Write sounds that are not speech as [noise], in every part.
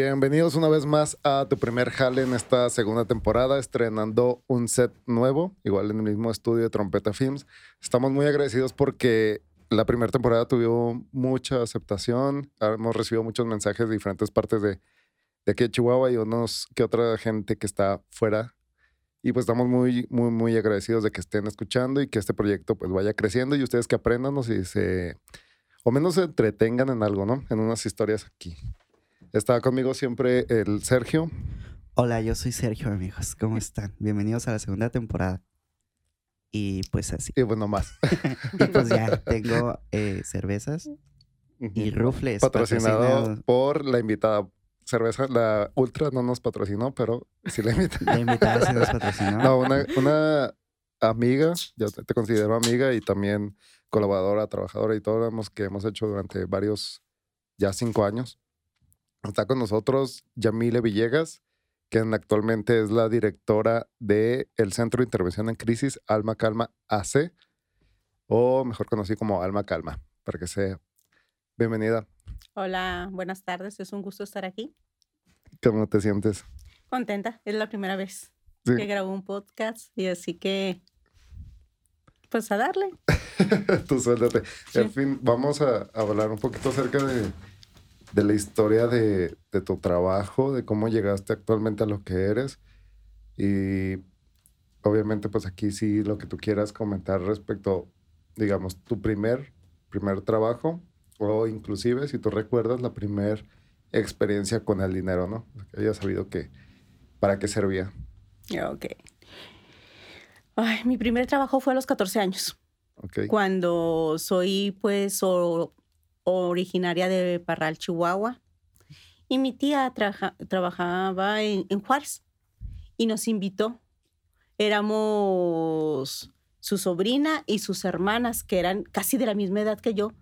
Bienvenidos una vez más a tu primer jale en esta segunda temporada, estrenando un set nuevo, igual en el mismo estudio de Trompeta Films. Estamos muy agradecidos porque la primera temporada tuvo mucha aceptación, hemos recibido muchos mensajes de diferentes partes de, de aquí de Chihuahua y unos que otra gente que está fuera. Y pues estamos muy, muy, muy agradecidos de que estén escuchando y que este proyecto pues vaya creciendo y ustedes que aprendan y se, o menos se entretengan en algo, ¿no? En unas historias aquí. Está conmigo siempre el Sergio. Hola, yo soy Sergio, amigos. ¿Cómo están? Bienvenidos a la segunda temporada. Y pues así. Y bueno, más. [laughs] y pues ya tengo eh, cervezas y rufles. Patrocinado por la invitada cerveza. La Ultra no nos patrocinó, pero sí la invitada. La invitada sí nos [laughs] patrocinó. No, una, una amiga, yo te, considero amiga y también colaboradora, trabajadora y todo lo que hemos hecho durante varios, ya cinco años. Está con nosotros Yamile Villegas, quien actualmente es la directora del el Centro de Intervención en Crisis Alma Calma AC, o mejor conocido como Alma Calma, para que sea. Bienvenida. Hola, buenas tardes, es un gusto estar aquí. ¿Cómo te sientes? Contenta, es la primera vez que grabo un podcast y así que, pues a darle. [laughs] Tú suéltate. En fin, vamos a hablar un poquito acerca de de la historia de, tu trabajo, de cómo llegaste actualmente a lo que eres. Y obviamente, pues aquí sí lo que tú quieras comentar respecto, digamos, tu primer, primer trabajo o inclusive, si tú recuerdas, la primera experiencia con el dinero, ¿no? Que hayas sabido que, para qué servía. Ok. Ay, mi primer trabajo fue a los 14 años. Okay. Cuando soy, pues, o, originaria de Parral, Chihuahua. Y mi tía trabajaba en, Juárez y nos invitó. Éramos su sobrina y sus hermanas, que eran casi de la misma edad que yo.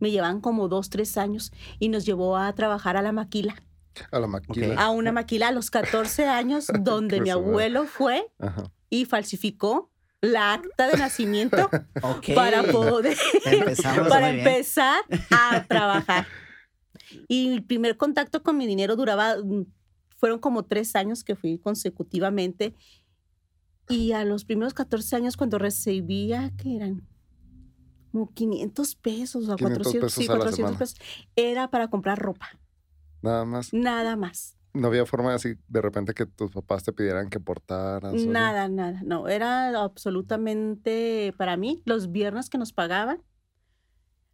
Me llevan como dos, tres años y nos llevó a trabajar a la maquila. A la maquila. A una maquila a los 14 años, [laughs] donde mi abuelo fue y falsificó la acta de nacimiento [laughs] para poder para empezar a [laughs] trabajar. Y el primer contacto con mi dinero duraba, mm, fueron como tres años que fui consecutivamente. Y a los primeros 14 años, cuando recibía, que eran como 500 pesos o 400, sí, 400 pesos, era para comprar ropa. Nada más. Nada más. No había forma así de repente que tus papás te pidieran que portaras. Nada, nada. No, era absolutamente para mí los viernes que nos pagaban.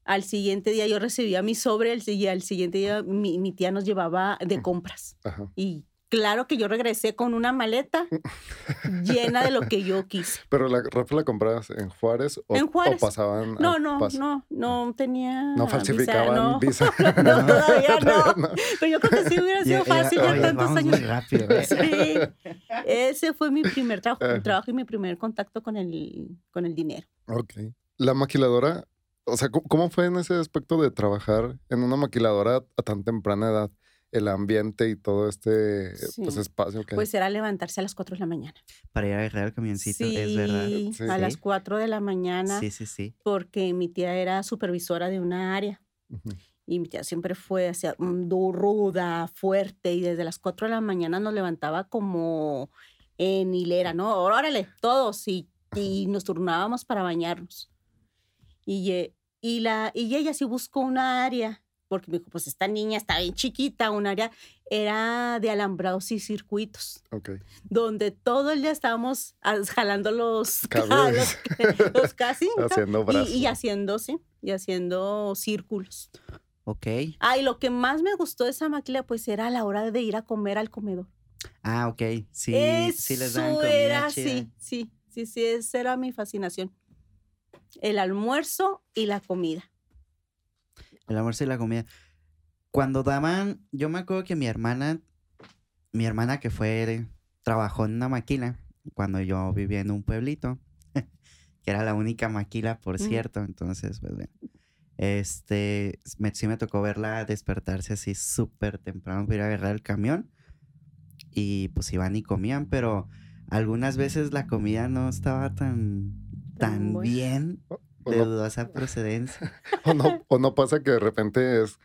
Al siguiente día yo recibía mi sobre, al, al siguiente día mi, mi, tía nos llevaba de compras. Ajá. Y claro que yo regresé con una maleta [laughs] llena de lo que yo quise. ¿Pero la ropa la comprabas en Juárez o, ¿En Juárez? pasaban? No, no, no, no tenía. No falsificaban visa. [laughs] [laughs] no, todavía no. Pero yo creo que sí hubiera sido fácil ya tantos años. rápido. ¿eh? Sí. Ese fue mi primer trabajo, trabajo y mi primer contacto con el, con el dinero. Ok. La maquiladora, o sea, ¿cómo fue en ese aspecto de trabajar en una maquiladora a tan temprana edad? El ambiente y todo este pues, espacio que Pues era levantarse a las 4 de la mañana. Para ir a agarrar el camioncito, es verdad. Sí, a las 4 de la mañana. Sí, sí, sí. Porque mi tía era supervisora de una área. Y mi tía siempre fue hacia, ruda, fuerte, y desde las 4 de la mañana nos levantaba como en hilera, ¿no? Órale, todos, y, y nos turnábamos para bañarnos. Y, y, la, y ella sí buscó una área porque me dijo, pues esta niña está bien chiquita, un área era de alambrados y circuitos. Ok. Donde todo el día estábamos jalando los cables, [laughs] los, [laughs] casi. haciendo brazos. Y, haciendo, sí, y haciendo círculos. Ok. Ah, y lo que más me gustó de esa máquina, pues era la hora de ir a comer al comedor. Ah, ok. Sí, sí les dan comida era, sí, sí, sí, sí, esa era mi fascinación. El almuerzo y la comida. El almuerzo y la comida. Cuando daban, yo me acuerdo que mi hermana, mi hermana que fue, trabajó en una maquila cuando yo vivía en un pueblito, [laughs] que era la única maquila, por cierto. Entonces, pues bueno, este, sí me tocó verla despertarse así súper temprano para ir a agarrar el camión. Y pues iban y comían, pero algunas veces la comida no estaba tan, tan bien de dudosa procedencia. [laughs] o, no, o no pasa que de repente es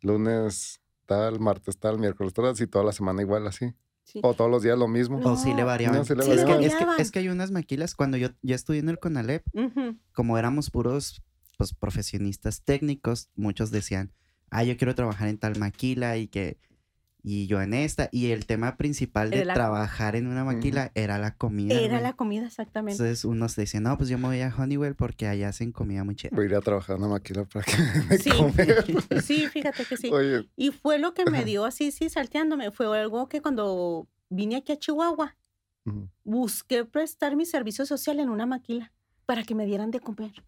lunes tal, martes tal, miércoles tal, así toda la semana igual así. O todos los días lo mismo. o sí le variaban. Es, que, hay unas maquilas, cuando yo ya estudié en el CONALEP, como éramos puros pues, profesionistas técnicos, muchos decían, ah, yo quiero trabajar en tal maquila y que y yo en esta. Y el tema principal de trabajar en una maquila era la comida. Era la comida, exactamente. Entonces unos decían, no, pues yo me voy a Honeywell porque allá hacen comida muy chévere. Voy a ir a trabajar en una maquila para que me sí. sí, fíjate que sí. Y fue lo que me dio así, sí, salteándome. Fue algo que cuando vine aquí a Chihuahua, busqué prestar mi servicio social en una maquila para que me dieran de comer.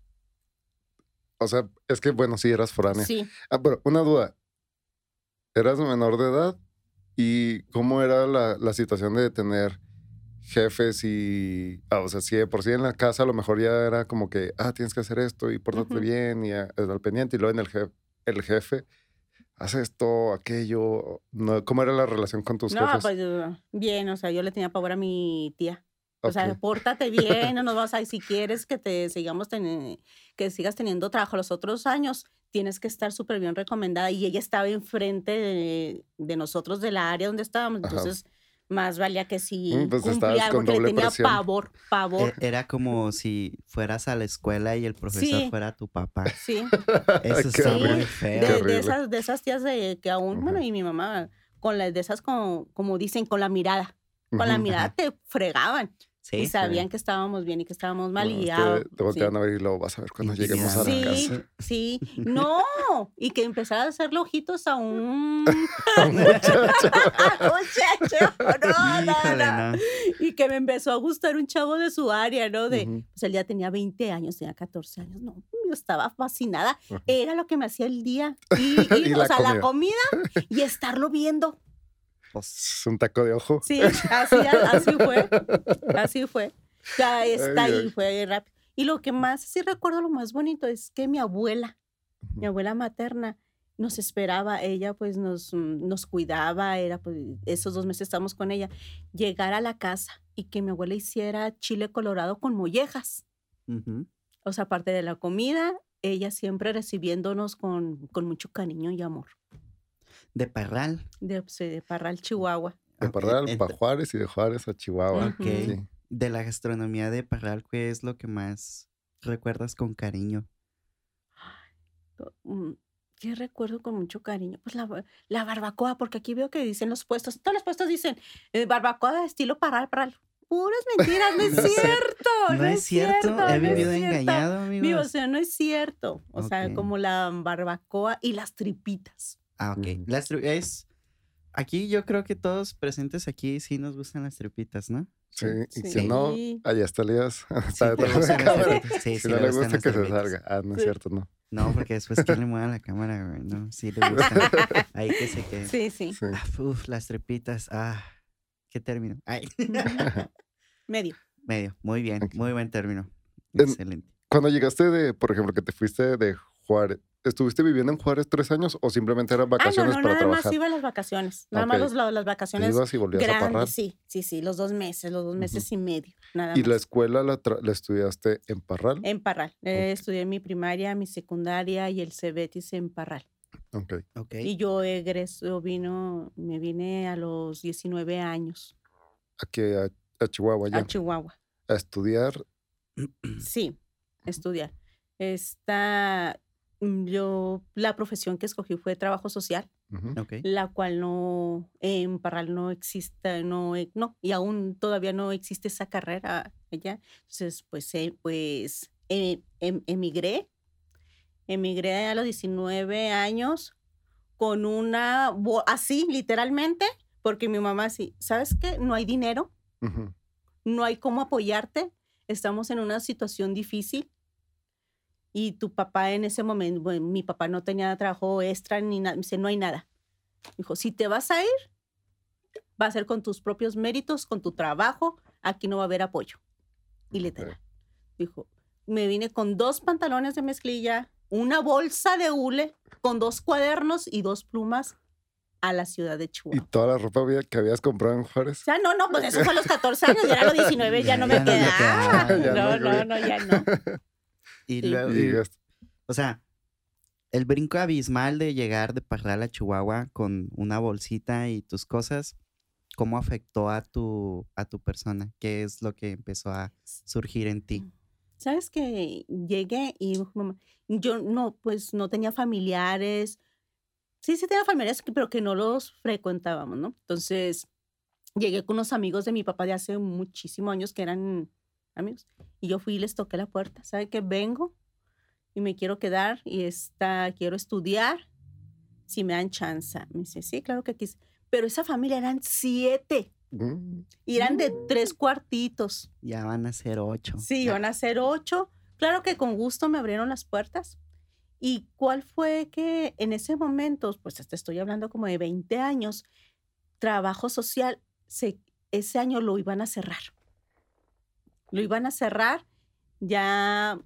O sea, es que, bueno, sí, eras foránea. Sí. Ah, pero una duda. ¿Eras menor de edad? ¿Y cómo era la, la situación de tener jefes y, ah, o sea, si por sí en la casa a lo mejor ya era como que, ah, tienes que hacer esto y portarte bien y al pendiente y luego en el jefe, el jefe hace esto, aquello, no, ¿cómo era la relación con tus jefes? No, pues bien, o sea, yo le tenía pavor a mi tía. O sea, pórtate bien, no nos vas a, si quieres que te sigamos que sigas teniendo trabajo los otros años, tienes que estar súper bien recomendada. Y ella estaba enfrente de, de, nosotros de la área donde estábamos, entonces más valía que si mm, pues cumplía algo que le tenía pavor, pavor. E, era como si fueras a la escuela y el profesor fuera tu papá. Sí. [laughs] Eso está muy feo. De, esas, de esas tías de que aún, bueno, y mi mamá, con las de esas como, como dicen, con la mirada. Con la mirada te fregaban y sabían que estábamos bien y que estábamos mal y ya. Te, voltean a ver y luego vas a ver cuando lleguemos a la casa. Sí, [laughs] no. Y que empezara a hacerle ojitos a un, [laughs] muchacho. [laughs] muchacho. No, no, no, Y que me empezó a gustar un chavo de su área, ¿no? De, Pues él ya tenía 20 años, tenía 14 años. No, yo estaba fascinada. Era lo que me hacía el día. Y, o sea, la comida y estarlo viendo. Es un taco de ojo. Sí, así, así fue. [laughs] Así fue. Ya está ahí, fue rápido. Y lo que más, sí recuerdo lo más bonito es que mi abuela, mi abuela materna, nos esperaba, ella pues nos, mm, nos cuidaba, era pues esos dos meses estábamos con ella, llegar a la casa y que mi abuela hiciera chile colorado con mollejas. O sea, aparte de la comida, ella siempre recibiéndonos con, con mucho cariño y amor. De Parral. De, de Parral, Chihuahua. De Parral para Juárez y de Juárez a Chihuahua. De la gastronomía de Parral, ¿qué es lo que más recuerdas con cariño? Mm, ¿Qué recuerdo con mucho cariño? Pues la, la, barbacoa, porque aquí veo que dicen los puestos, todos los puestos dicen eh, barbacoa de estilo Parral, Parral. Puras mentiras, no [laughs] es cierto. No, es cierto. He vivido engañado, amigos. o sea, no es cierto. O sea, como la barbacoa y las tripitas. Ah, ok. Las es. Aquí yo creo que todos presentes aquí sí nos gustan las tripitas, ¿no? Sí, y si no, allá está Elías. [laughs] Sí, si no le gusta que se salga. Ah, no es cierto, no. No, porque después que le mueva la cámara, güey. No, sí le [laughs] gusta. Ahí que se quede. Sí, sí. Ah, uf, las tripitas. Ah, qué término. Ay. [laughs] Medio. Medio. Muy bien, muy buen término. Excelente. Cuando llegaste de, por ejemplo, que te fuiste de Juárez, ¿Estuviste viviendo en Juárez tres años o simplemente eran vacaciones ah, no, no, para nada trabajar? más iba a las vacaciones. Nada más las vacaciones ¿Ibas y volvías a Parral? Sí, sí, sí, los dos meses, los dos meses y medio. Nada ¿Y la escuela la, estudiaste en Parral? En Parral. estudié mi primaria, mi secundaria y el CEBETIS en Parral. Ok. okay. Y yo egreso, vino, me vine a los 19 años. ¿A qué? A, Chihuahua ya. A Chihuahua. ¿A estudiar? [clears throat] Sí, estudiar. Está yo la profesión que escogí fue trabajo social, la cual no en Parral no existe, no, no, y aún todavía no existe esa carrera allá. Entonces, pues, eh, pues em, emigré, emigré a los 19 años con una, así literalmente, porque mi mamá sí, ¿sabes qué? No hay dinero, no hay cómo apoyarte, estamos en una situación difícil y tu papá en ese momento, bueno, mi papá no tenía trabajo extra ni nada, dice, no hay nada. Dijo, si te vas a ir, va a ser con tus propios méritos, con tu trabajo, aquí no va a haber apoyo. Y literal. Dijo, me vine con dos pantalones de mezclilla, una bolsa de hule, con dos cuadernos y dos plumas a la ciudad de Chihuahua. ¿Y toda la ropa que habías comprado en Juárez? O sea, no, no, pues eso fue a los 14 años, ya era los 19, ya no me quedaba. [laughs] No, no, no, ya no. Y luego, o sea, el brinco abismal de llegar de Parral a Chihuahua con una bolsita y tus cosas, ¿cómo afectó a tu, a tu persona? ¿Qué es lo que empezó a surgir en ti? Sabes que llegué y yo no, pues no tenía familiares. Sí, sí tenía familiares, pero que no los frecuentábamos, ¿no? Entonces, llegué con unos amigos de mi papá de hace muchísimos años que eran amigos. Y yo fui y les toqué la puerta. ¿Sabe que vengo? Y me quiero quedar y está, quiero estudiar. Si me dan chance. Me dice, sí, claro que quise. Pero esa familia eran siete. Mm. Y eran de tres cuartitos. Ya van a ser ocho. Sí, van a ser ocho. Claro que con gusto me abrieron las puertas. ¿Y cuál fue que en ese momento, pues te estoy hablando como de 20 años, trabajo social, se, ese año lo iban a cerrar. Lo iban a cerrar. Ya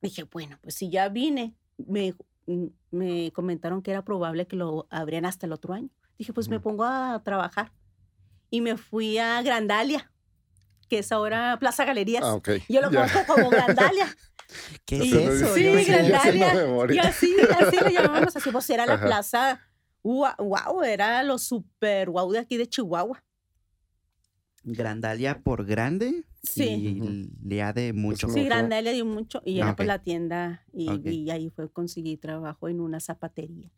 dije, bueno, pues si ya vine, me, mm, me comentaron que era probable que lo abrían hasta el otro año. Dije, pues me pongo a trabajar. Y me fui a Grandalia, que es ahora Plaza Galerías. Ah, Yo lo conozco como Grandalia. [laughs] ¿Qué es eso? Sí, Grandalia. Y así, así lo llamábamos así. Pues era la plaza, wow, era lo super wow de aquí de Chihuahua. Grandalia por grande. Sí. Y le de mucho. Sí, Grandalia dio mucho. Y era por la tienda. Y, y ahí fue conseguir trabajo en una zapatería.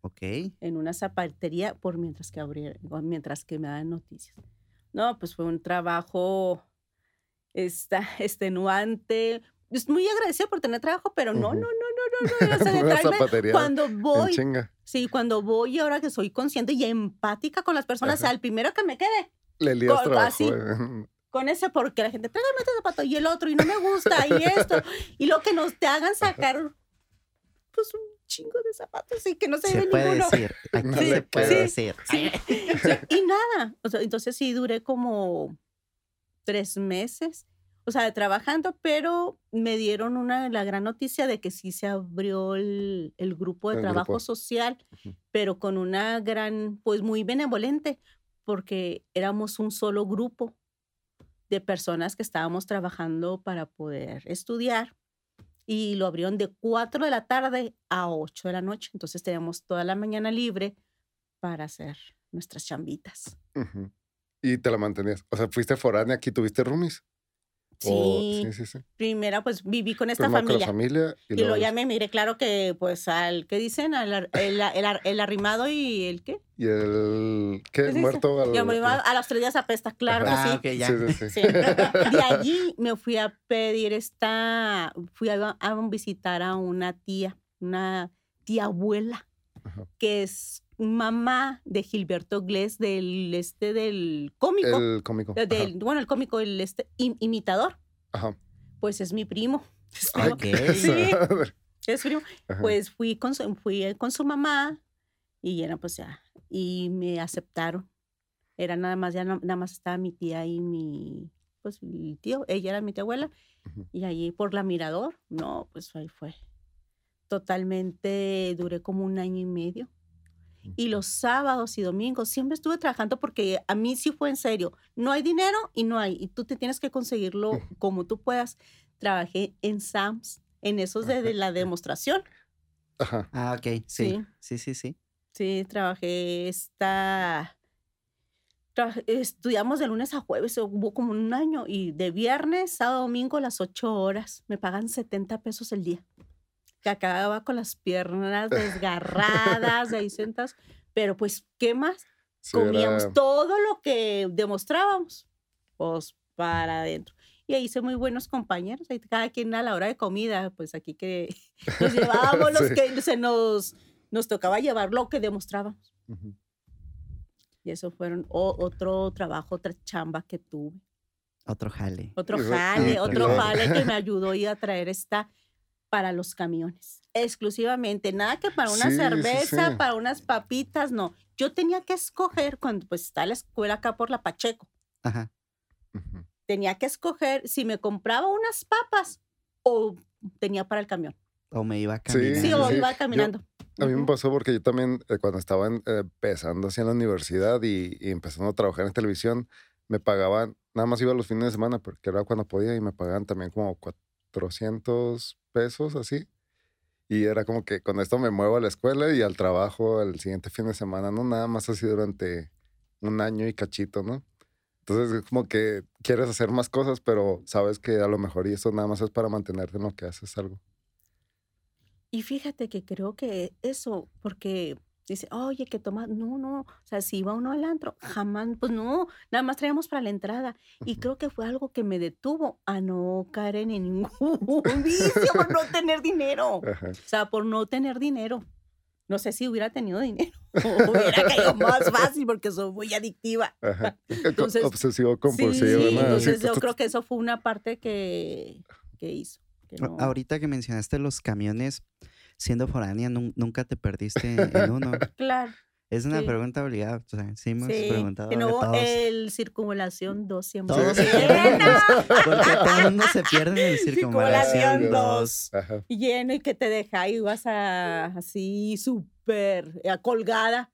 Ok. En una zapatería por mientras que mientras que me dan noticias. No, pues fue un trabajo esta, [laughs] extenuante. Es muy agradecido por tener trabajo, pero no, no, no, no, no, no. [laughs] una zapatería cuando voy. Sí, cuando voy, ahora que soy consciente y empática con las personas, al primero que me quede. Le lías trabajo. Eh. Con ese porque la gente, tráigame este zapato y el otro y no me gusta y esto. y lo que nos te hagan sacar, pues un chingo de zapatos y que no se, se ve puede ninguno. Decir. Aquí se puede decir. y nada. O sea, entonces sí duré como tres meses, o sea, trabajando, pero me dieron una, la gran noticia de que sí se abrió el, el grupo de trabajo social, pero con una gran, pues muy benevolente, porque éramos un solo grupo de personas que estábamos trabajando para poder estudiar y lo abrieron de 4 de la tarde a 8 de la noche. Entonces teníamos toda la mañana libre para hacer nuestras chambitas. Y te la mantenías. O sea, fuiste foránea aquí, tuviste roomies. Sí, sí, sí, Primera, pues viví con esta familia. familia. Y, luego ya me miré, claro que, pues, al, ¿qué dicen? Al, el, el, arrimado y el qué? Y el, ¿qué? Muerto. Al, a los tres días apesta, claro ah, que sí. sí, sí, De [laughs] allí me fui a pedir esta, fui a, a visitar a una tía, una tía abuela, que es mamá de Gilberto Glés del este del cómico. El cómico. bueno, el cómico, el este imitador. Ajá. Pues es mi primo. [laughs] [laughs] [laughs] Es primo. Sí, es primo. Pues fui con su, fui con su mamá y era pues ya y me aceptaron. Era nada más ya nada más estaba mi tía y mi pues el tío, ella era mi tía abuela y allí por la mirador, no, pues ahí fue. Totalmente duré como un año y medio y los sábados y domingos siempre estuve trabajando porque a mí sí fue en serio. No hay dinero y no hay. Y tú te tienes que conseguirlo [laughs] como tú puedas. Trabajé en SAMS, en esos de, la demostración. Ajá. Ah, ok. Sí. Sí, sí, sí. Sí, trabajé esta... estudiamos de lunes a jueves, hubo como un año, y de viernes, sábado, domingo, las ocho horas. Me pagan 70 pesos el día que acababa con las piernas desgarradas, ahí sentadas, pero pues, ¿qué más? Comíamos todo lo que demostrábamos, pues para adentro. Y ahí hice muy buenos compañeros, ahí cada quien a la hora de comida, pues aquí que [laughs] nos llevábamos los que se nos, nos tocaba llevar lo que demostrábamos. Y eso fueron otro trabajo, otra chamba que tuve. Otro jale. Otro jale, otro jale que me [laughs] ayudó a traer esta para los camiones, exclusivamente. Nada que para una cerveza, para unas papitas, no. Yo tenía que escoger cuando pues está la escuela acá por la Pacheco. Ajá. Tenía que escoger si me compraba unas papas o tenía para el camión. O me iba caminando. Sí, o iba caminando. a mí me pasó porque yo también, eh, cuando estaba eh, empezando así en la universidad y, y, empezando a trabajar en televisión, me pagaban, nada más iba los fines de semana, porque era cuando podía y me pagaban también como 400 pesos así. Y era como que con esto me muevo a la escuela y al trabajo el siguiente fin de semana, ¿no? Nada más así durante un año y cachito, ¿no? Entonces es como que quieres hacer más cosas, pero sabes que a lo mejor y eso nada más es para mantenerte en lo que haces algo. Y fíjate que creo que eso, porque dice, oye, que toma, no, no, o sea, si iba uno al antro, jamás, pues no, nada más traíamos para la entrada. Y creo que fue algo que me detuvo a no caer en ningún [laughs] vicio por no tener dinero. O sea, por no tener dinero. No sé si hubiera tenido dinero. [laughs] hubiera caído más fácil porque soy muy adictiva. [laughs] Entonces, Obsesivo compulsivo. Sí, entonces yo creo que eso fue una parte que, que hizo. Ahorita que mencionaste los camiones, siendo foránea, nunca te perdiste en uno. [laughs] claro. Es una pregunta obligada. O sea, sí hemos preguntado. no, el circunvalación 2 siempre. Todos se [laughs] Porque todo el mundo se pierde en el [laughs] circunvalación 2. Lleno y que te deja y vas a, así súper colgada.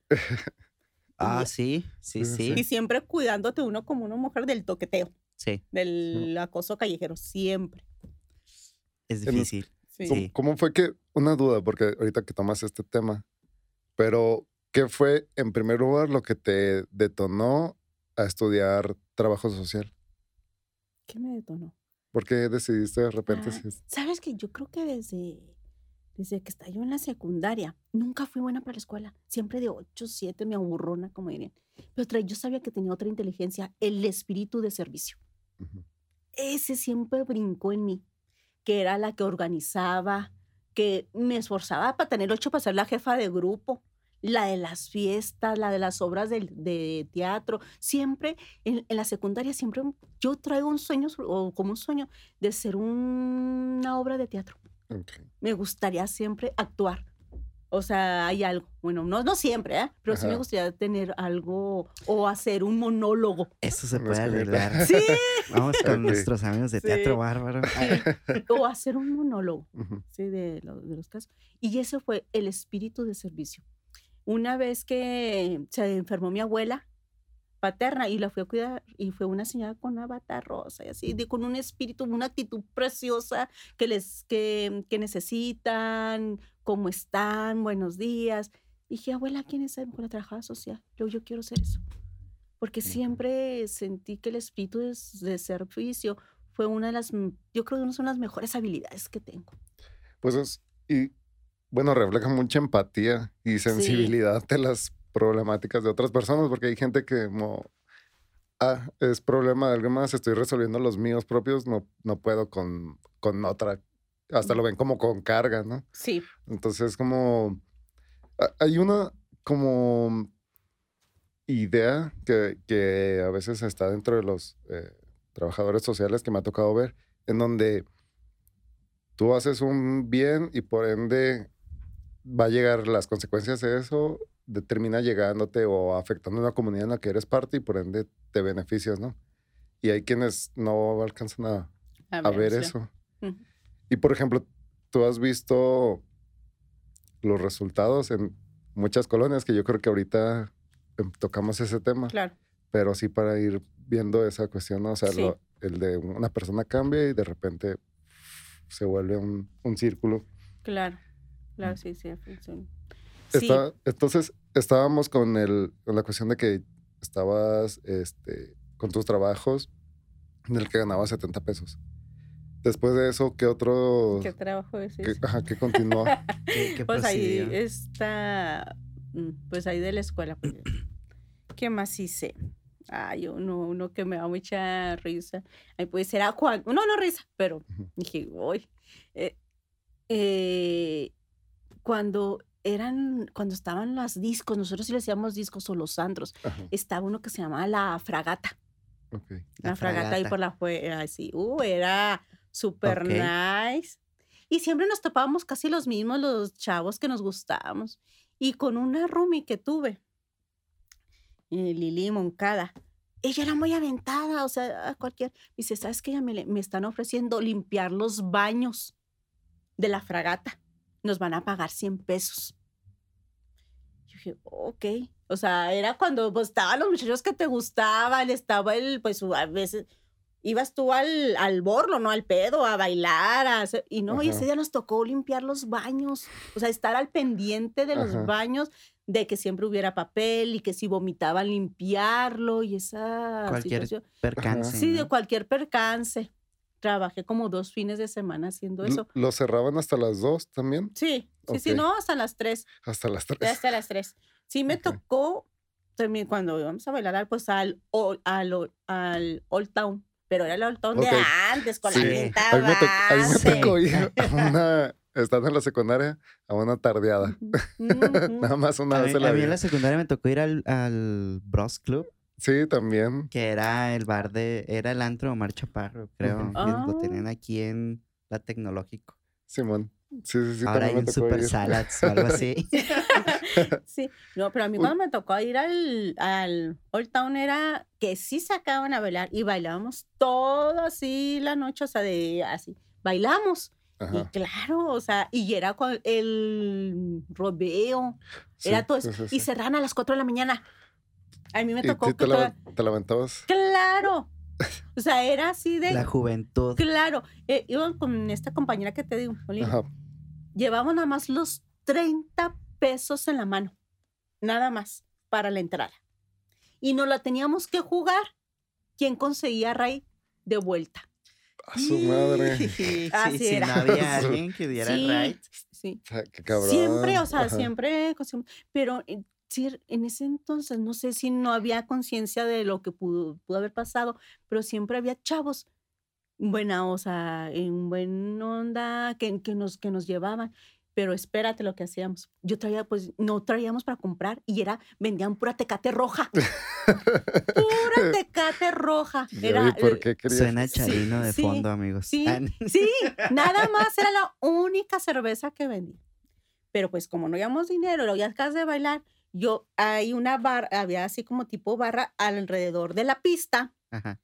ah, sí, sí, sí. Y siempre cuidándote uno como una mujer del toqueteo. Sí. Del acoso callejero, siempre. Es difícil. Sí. ¿Cómo fue que, una duda, porque ahorita que tomas este tema, pero ¿Qué fue, en primer lugar, lo que te detonó a estudiar trabajo social? ¿Qué me detonó? ¿Por qué decidiste de repente? Ah, Sabes que yo creo que desde, desde que estaba yo en la secundaria, nunca fui buena para la escuela. Siempre de 8, 7, me aburrona, como dirían. Pero yo sabía que tenía otra inteligencia, el espíritu de servicio. Ese siempre brincó en mí, que era la que organizaba, que me esforzaba para tener ocho para ser la jefa de grupo la de las fiestas, la de las obras de, teatro. Siempre, en, la secundaria, siempre yo traigo un sueño, o como un sueño, de ser una obra de teatro. Me gustaría siempre actuar. O sea, hay algo. Bueno, no, no siempre, ¿eh? Pero sí me gustaría tener algo o hacer un monólogo. Eso se puede arreglar. Sí. [laughs] Vamos con nuestros amigos de Teatro Bárbaro. O hacer un monólogo, sí, de, de los casos. Y ese fue el espíritu de servicio. Una vez que se enfermó mi abuela paterna y la fui a cuidar y fue una señora con una bata rosa y así, con un espíritu, una actitud preciosa que les que, que necesitan, cómo están, buenos días. dije, abuela, ¿quién es con la trabajadora social? Yo, yo quiero ser eso. Porque siempre sentí que el espíritu de, de servicio fue una de las, yo creo que una de las mejores habilidades que tengo. Pues es, y bueno, refleja mucha empatía y sensibilidad de las problemáticas de otras personas, porque hay gente que como, ah, es problema de alguien más, estoy resolviendo los míos propios, no, no puedo con, con otra, hasta lo ven como con carga, ¿no? Sí. Entonces, como, hay una como idea que, que a veces está dentro de los eh, trabajadores sociales que me ha tocado ver, en donde tú haces un bien y por ende va a llegar las consecuencias de eso, termina llegándote o afectando a una comunidad en la que eres parte y por ende te beneficias, ¿no? Y hay quienes no alcanzan a, a, ver, eso. Y por ejemplo, tú has visto los resultados en muchas colonias que yo creo que ahorita em, tocamos ese tema. Claro. Pero sí para ir viendo esa cuestión, ¿no? O sea, el de una persona cambia y de repente se vuelve un, un círculo. Claro. Claro, sí, sí, entonces, estábamos con, el, con la cuestión de que estabas este, con tus trabajos en el que ganabas 70 pesos. Después de eso, ¿qué otro? ¿Qué trabajo es ese? Ajá, ¿qué continuó? [laughs] pues ahí está, mm, pues ahí de la escuela. Pues, [clears throat] ¿Qué más hice? Ay, uno, uno que me da mucha risa. Ahí puede ser a Juan. No, no risa, pero dije, uy. Eh, eh, cuando eran, cuando estaban los discos, nosotros sí le decíamos discos o los andros, estaba uno que se llamaba La Fragata. La, fragata, ahí por la fue, así, uh, era súper nice. Y siempre nos topábamos casi los mismos, los chavos que nos gustábamos. Y con una roomie que tuve, eh, Lili Moncada, ella era muy aventada, o sea, a cualquier. Dice, ¿sabes qué? Me, me están ofreciendo limpiar los baños de la fragata nos van a pagar 100 pesos. Yo dije, ok. O sea, era cuando pues, estaban los muchachos que te gustaban, estaba el, pues a veces, ibas tú al, al borlo, ¿no? Al pedo, a bailar, y no, y ese día nos tocó limpiar los baños, o sea, estar al pendiente de los baños, de que siempre hubiera papel y que si vomitaban limpiarlo y esa cualquier percance. Sí, de cualquier percance. Trabajé como dos fines de semana haciendo eso. ¿Lo cerraban hasta las dos también? Sí, sí, sí, no, hasta las tres. Hasta las tres. Hasta las tres. Sí, me tocó también cuando íbamos a bailar pues al, al, al Old Town pero era el Old Town de antes, con la gente a mí me, tocó ir a [laughs] una, estando en la secundaria, a una tardeada. [laughs] Nada más una vez en la A mí en la secundaria me tocó ir al, al Bros Club. Sí, también. Que era el bar de, era el antro Omar Chaparro, creo. Lo ah. tenían aquí en la Tecnológico. Simón. Sí, sí, sí. Ahora hay un Super Salads o algo así. [laughs] sí, no, pero a mí cuando me tocó ir al, al Old Town era que sí sacaban a bailar y bailábamos todo así la noche, o sea, de así, bailamos. Y claro, o sea, y era con el rodeo, era todo eso. y cerraban a las 4 de la mañana. A mí me tocó. ¿Te, te, levantabas? Claro. O sea, era así de. La juventud. Claro. Eh, iba con esta compañera que te digo, Ajá. Llevamos nada más los 30 pesos en la mano, nada más, para la entrada. Y nos la teníamos que jugar. ¿Quién conseguía Ray de vuelta? A su madre. Sí, sí, [laughs] no había [laughs] alguien que diera sí, Sí. Qué cabrón. Siempre, o sea, siempre, pero eh, en ese entonces no sé si no había conciencia de lo que pudo, pudo, haber pasado, pero siempre había chavos buena, o sea, en buena onda que, que, nos, que nos llevaban pero espérate lo que hacíamos. Yo traía, pues, no traíamos para comprar y era, vendían pura tecate roja. pura [laughs] tecate roja. Era, ¿por qué Suena chalino de fondo, amigos. Sí, ah, sí, [laughs] nada más era la única cerveza que vendía. Pero pues como no íbamos dinero, lo ya acabas de bailar, yo, hay una barra, había así como tipo barra alrededor de la pista. Ajá.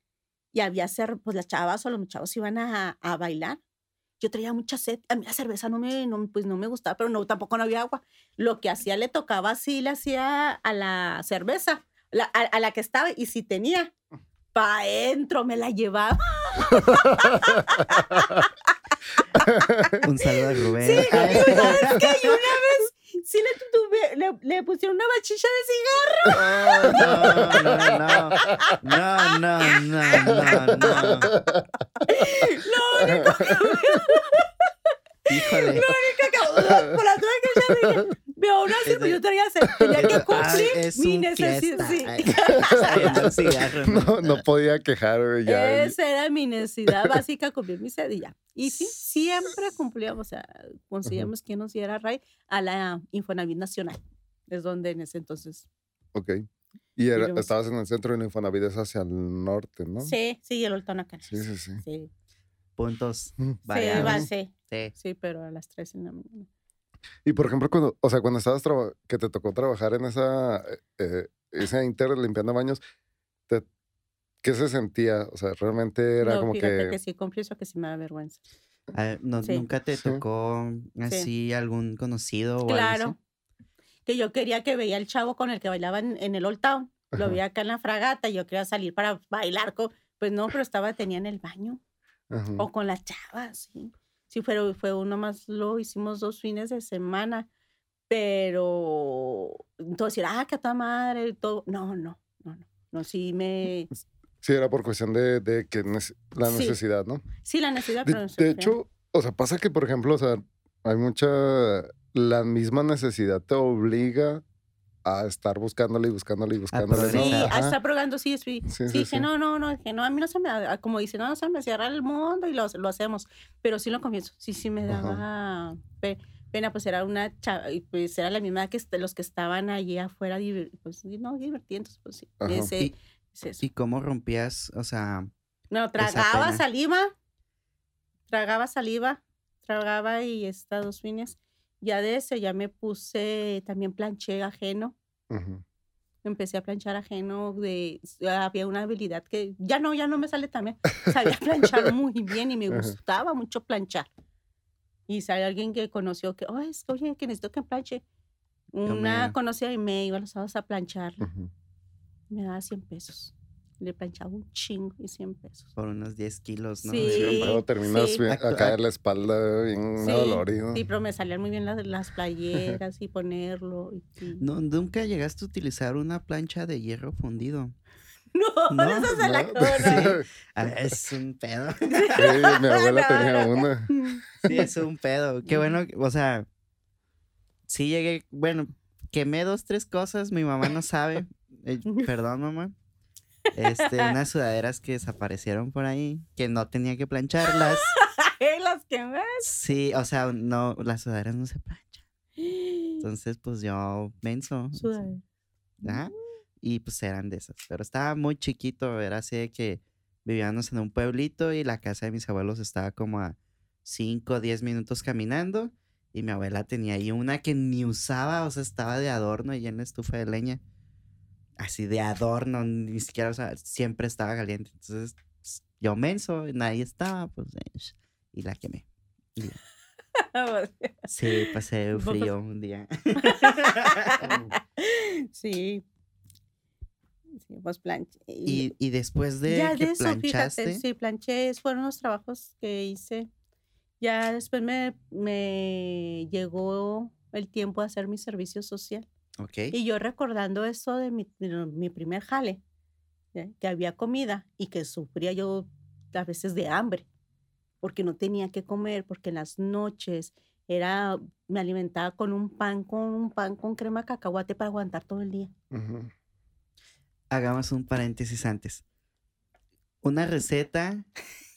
Y había, pues las chavas o los chavos iban a, a bailar yo traía mucha sed. A mí la cerveza no me, pues no me gustaba, pero no, tampoco no había agua. Lo que hacía le tocaba así, le hacía a la cerveza, a, la que estaba, y si tenía, pa' adentro me la llevaba. [laughs] Un saludo a Rubén. Sí, y una que una vez sí le, tuve, le, le, pusieron una bachicha de cigarro. Oh, no, no, no. No, no, no, no, no. Lo único que... Híjole. Lo único que... Por la que ya dije, veo así, pues yo tenía, tenía que [laughs] cumplir ah, mi necesidad. Sí. no, no podía quejar. Ya. Esa era mi necesidad básica, cumplir mi sed y ya. Y sí, siempre cumplíamos, o sea, conseguíamos que nos diera RAI a la Infonavit Nacional. Es donde en ese entonces. Ok. Y estabas en el centro y la Infonavit es hacia el norte, ¿no? Sí, sí, el Oltón acá. Sí, sí, sí. sí. Puntos variados. Sí, sí. Sí, pero a las 3 en la mañana. Y por ejemplo, cuando, o sea, cuando estabas que te tocó trabajar en esa, eh, esa inter limpiando baños, te, ¿qué se sentía? O sea, realmente era como que... que sí confieso que sí me da vergüenza. Ah, no, ¿Nunca te tocó así algún conocido o Claro. Algo Que yo quería que veía el chavo con el que bailaba en, el Old Town. Lo vi acá en la fragata y yo quería salir para bailar con... Pues no, pero estaba, tenía en el baño. O con las chavas, sí. Sí, fue, fue uno más, lo hicimos dos fines de semana, pero todo decir, ah, que toda madre, todo. No, no, no, no. No, sí me. Sí, era por cuestión de, de que la necesidad, ¿no? Sí, la necesidad, pero de, de hecho, o sea, pasa que, por ejemplo, o sea, hay mucha. La misma necesidad te obliga a estar buscándole y buscándole y buscándole. Sí, a estar probando, sí, sí. Sí, dije, no, no, no, que no, a mí no se me, como dice, no, no se me cierra el mundo y lo, lo hacemos. Pero sí lo comienzo, sí, sí me daba pena, pues era una chava, y pues era la misma que los que estaban allí afuera, pues no, divirtiendo, pues sí. Ese, ¿Y, ¿Y cómo rompías, o sea? No, tragaba saliva, tragaba saliva, tragaba y está dos fines ya de ese ya me puse, también planché ajeno. Empecé a planchar ajeno de, había una habilidad que ya no, ya no me sale también. Sabía planchar [laughs] muy bien y me gustaba mucho planchar. Y sale alguien que conoció que, oh, es, oye, que necesito que planche. Una conocida y me iba los sábados a planchar. Me daba 100 pesos. Le planchaba un chingo y 100 pesos. Por unos 10 kilos, ¿no? Sí. Luego terminas a caer la espalda bien sí, dolorido. Sí, pero me salían muy bien las, las playeras y ponerlo. No, ¿Nunca llegaste a utilizar una plancha de hierro fundido? [laughs] No, no, eso se la cona. [laughs] [laughs] Ah, es un pedo. Sí, mi abuela tenía una. Sí, es un pedo. Qué bueno, o sea, sí llegué, bueno, quemé dos, tres cosas, mi mamá no sabe. Eh, perdón, mamá. Este, [laughs] unas sudaderas que desaparecieron por ahí, que no tenía que plancharlas. [laughs] ¿Las quemé? Sí, o sea, no, las sudaderas no se planchan. [gasps] Entonces, pues yo menso. Sudaderas. Ajá y pues eran de esas. Pero estaba muy chiquito, era así de que vivíamos en un pueblito y la casa de mis abuelos estaba como a 5 o 10 minutos caminando y mi abuela tenía ahí una que ni usaba, o sea, estaba de adorno y en la estufa de leña. Así de adorno, ni siquiera, o sea, siempre estaba caliente. Entonces, pues, yo menso, nadie estaba, pues, y la quemé. [laughs] sí, pasé frío un día. [laughs] sí, pues Y, y, después de ya que de eso, planchaste... Fíjate, sí, planché, fueron los trabajos que hice. Ya después me, me llegó el tiempo de hacer mi servicio social. Okay. Y yo recordando eso de mi, mi primer jale, que había comida y que sufría yo a veces de hambre, porque no tenía que comer, porque en las noches era, me alimentaba con un pan, con un pan con crema cacahuate para aguantar todo el día hagamos un paréntesis antes. Una [laughs] receta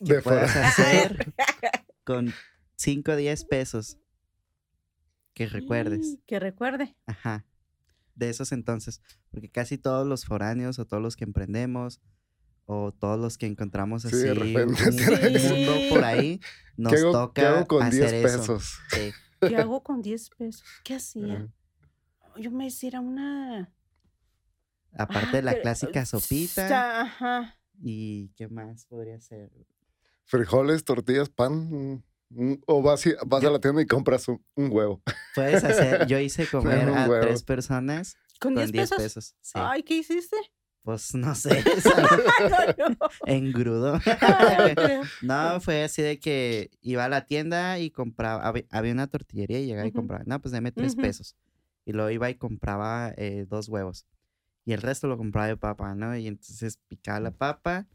que puedas hacer [laughs] con 5 o 10 pesos. Que recuerdes. Que recuerde. Ajá. De esos entonces. Porque casi todos los foráneos o todos los que emprendemos o todos los que encontramos así un, mundo por ahí nos toca ¿qué hago con 10 pesos? ¿Qué hago con 10 pesos? ¿Qué hacía? Yo me hiciera una Aparte de la clásica sopita. Ajá. ¿Y qué más podría ser? Frijoles, tortillas, pan. O vas, vas a la tienda y compras un, huevo. [laughs] Puedes hacer. Yo hice comer a tres personas con 10 pesos. Ay, ¿qué hiciste? Pues no [laughs] sé. [laughs] Engrudo. no, fue así de que iba a la tienda y compraba. Había una tortillería y llegaba y compraba. No, pues dame tres pesos. Y luego iba y compraba eh, dos huevos y el resto lo compraba de papa, ¿no? Y entonces picaba la papa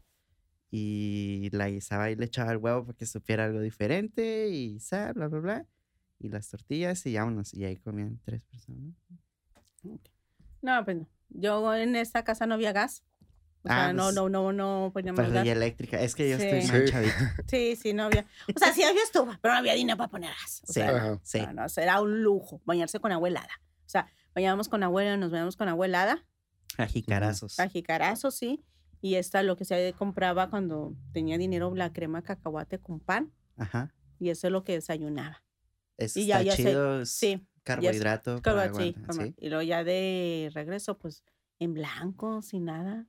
y la guisaba y le echaba el huevo para que supiera algo diferente y sal, bla, bla, bla. Y las tortillas y vámonos. Y ahí comían tres personas. No, pues no. Yo en esta casa no había gas. O sea, no, pues no, no, no poníamos gas. eléctrica. Es que yo estoy sí. más chavito. [laughs] Sí, sí, no había. O sea, sí había estufa, pero no había dinero para poner gas. O sí, sea, sí. No, no, era un lujo bañarse con agua helada. O sea, bañábamos con agua, nos bañábamos con agua helada Ajicarazos. Ajicarazos, sí. Y esta lo que se compraba cuando tenía dinero, la crema cacahuate con pan. Ajá. Y eso es lo que desayunaba. Es y ya, ya chido, sí. Carbohidrato. sí, Y luego ya de regreso, pues en blanco, sin nada.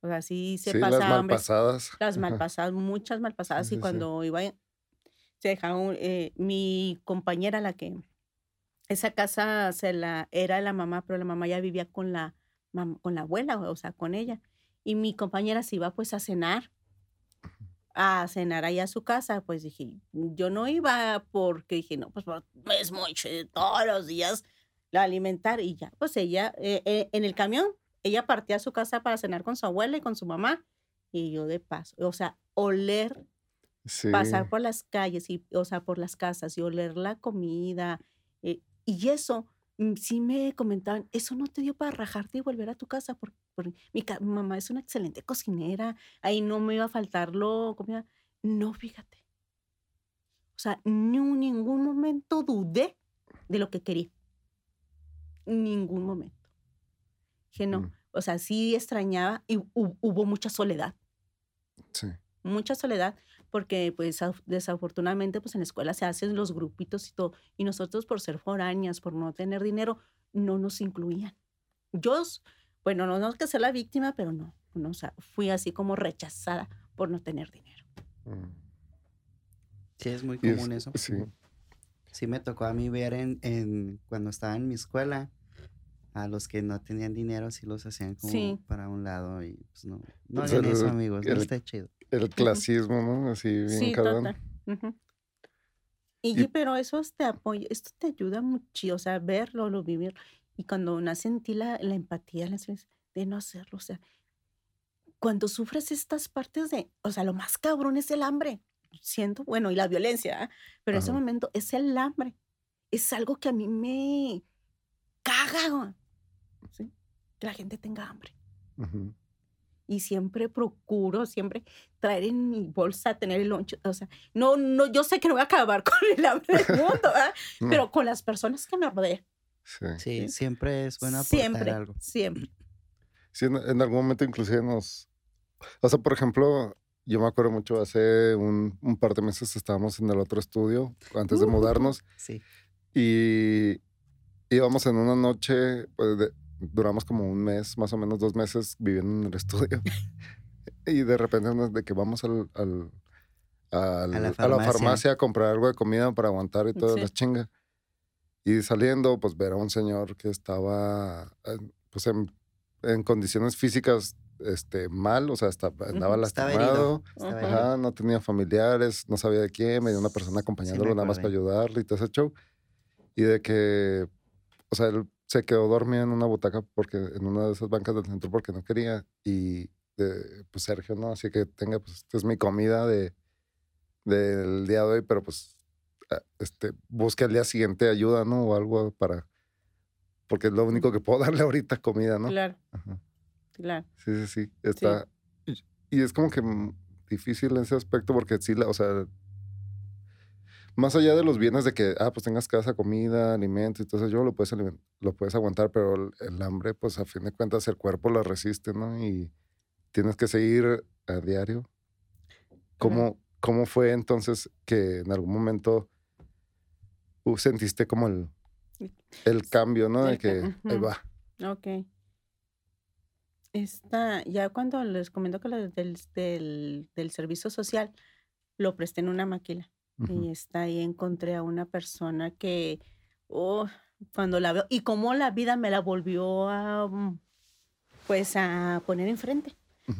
O sea, sí se sí, Las malpasadas. Las malpasadas, muchas malpasadas. y cuando iba, se dejaron, eh, mi compañera, la que, esa casa se la, era la mamá, pero la mamá ya vivía con la con la abuela, o sea, con ella. Y mi compañera se iba pues a cenar, a cenar ahí a su casa, pues dije, yo no iba porque dije, no, pues es mucho, todos los días la alimentar y ya, pues ella, eh, eh, en el camión, ella partía a su casa para cenar con su abuela y con su mamá y yo de paso, o sea, oler, pasar por las calles, y, o sea, por las casas y oler la comida eh, y eso Mm, sí me comentaban, eso no te dio para rajarte y volver a tu casa, porque, mi, mamá es una excelente cocinera, ahí no me iba a faltar lo comida. No, fíjate. O sea, ni en ningún momento dudé de lo que quería. Ningún momento. Que no. Mm. O sea, sí extrañaba y hubo mucha soledad. Sí. Mucha soledad, porque pues desafortunadamente pues en la escuela se hacen los grupitos y todo, y nosotros por ser foráneas, por no tener dinero, no nos incluían. Yo, bueno, no, no es que sea la víctima, pero no, no o sea, fui así como rechazada por no tener dinero. Mm. Sí, es muy común eso. Sí. Sí me tocó a mí ver en, en, cuando estaba en mi escuela, a los que no tenían dinero sí los hacían como para un lado y pues no, no pues eso, amigos, no está chido. El clasismo, ¿no? Así bien sí, total. Y, pero eso te apoya, esto te ayuda mucho, o sea, verlo, lo vivir. Y cuando nace en ti la, la empatía, la de no hacerlo, o sea, cuando sufres estas partes de, o sea, lo más cabrón es el hambre, siento, bueno, y la violencia, ¿ah? pero en ese momento es el hambre. Es algo que a mí me caga, ¿sí? que la gente tenga hambre. Y siempre procuro, siempre traer en mi bolsa, tener el loncho. O sea, no, no, yo sé que no voy a acabar [laughs] con el hambre del mundo, ¿ah? [laughs] pero con las personas que me rodean. Sí. siempre es bueno aportar siempre, algo. Siempre. Sí, en, en, algún momento inclusive nos... O sea, por ejemplo, yo me acuerdo mucho, hace un, un par de meses estábamos en el otro estudio, antes de uh, mudarnos. Sí. Y íbamos en una noche, pues duramos como un mes, más o menos dos meses viviendo en el estudio. [laughs] y de repente de que vamos al, al, a, la farmacia a comprar algo de comida para aguantar y toda la chinga. Y saliendo, pues ver a un señor que estaba pues en, en condiciones físicas este, mal, o sea, estaba, andaba lastimado, no tenía familiares, no sabía de quién, me dio una persona acompañándolo nada más para ayudarle y todo ese show. Y de que, o sea, él se quedó dormido en una butaca porque en una de esas bancas del centro porque no quería y de, pues Sergio, ¿no? Así que tenga, pues, esta es mi comida de, del día de hoy, pero pues, este, busque al día siguiente ayuda, ¿no? O algo para, porque es lo único que puedo [laughs] darle ahorita comida, ¿no? Claro. Claro. Sí, sí, sí. Está. Y es como que difícil en ese aspecto porque sí, la, o sea, más allá de los bienes de que, ah, pues tengas casa, comida, alimentos y todo eso, yo lo puedes, lo puedes aguantar, pero el, hambre, pues a fin de cuentas el cuerpo la resiste, ¿no? Y tienes que seguir a diario. ¿Cómo, ¿Cómo fue entonces que en algún momento uh, sentiste como el, el cambio, ¿no? De que ahí va. Ok. Esta, ya cuando les comento que lo del, del, servicio social, lo presté en una maquila. Y está ahí encontré a una persona que, oh, cuando la veo, y cómo la vida me la volvió a, mm, pues, a poner enfrente.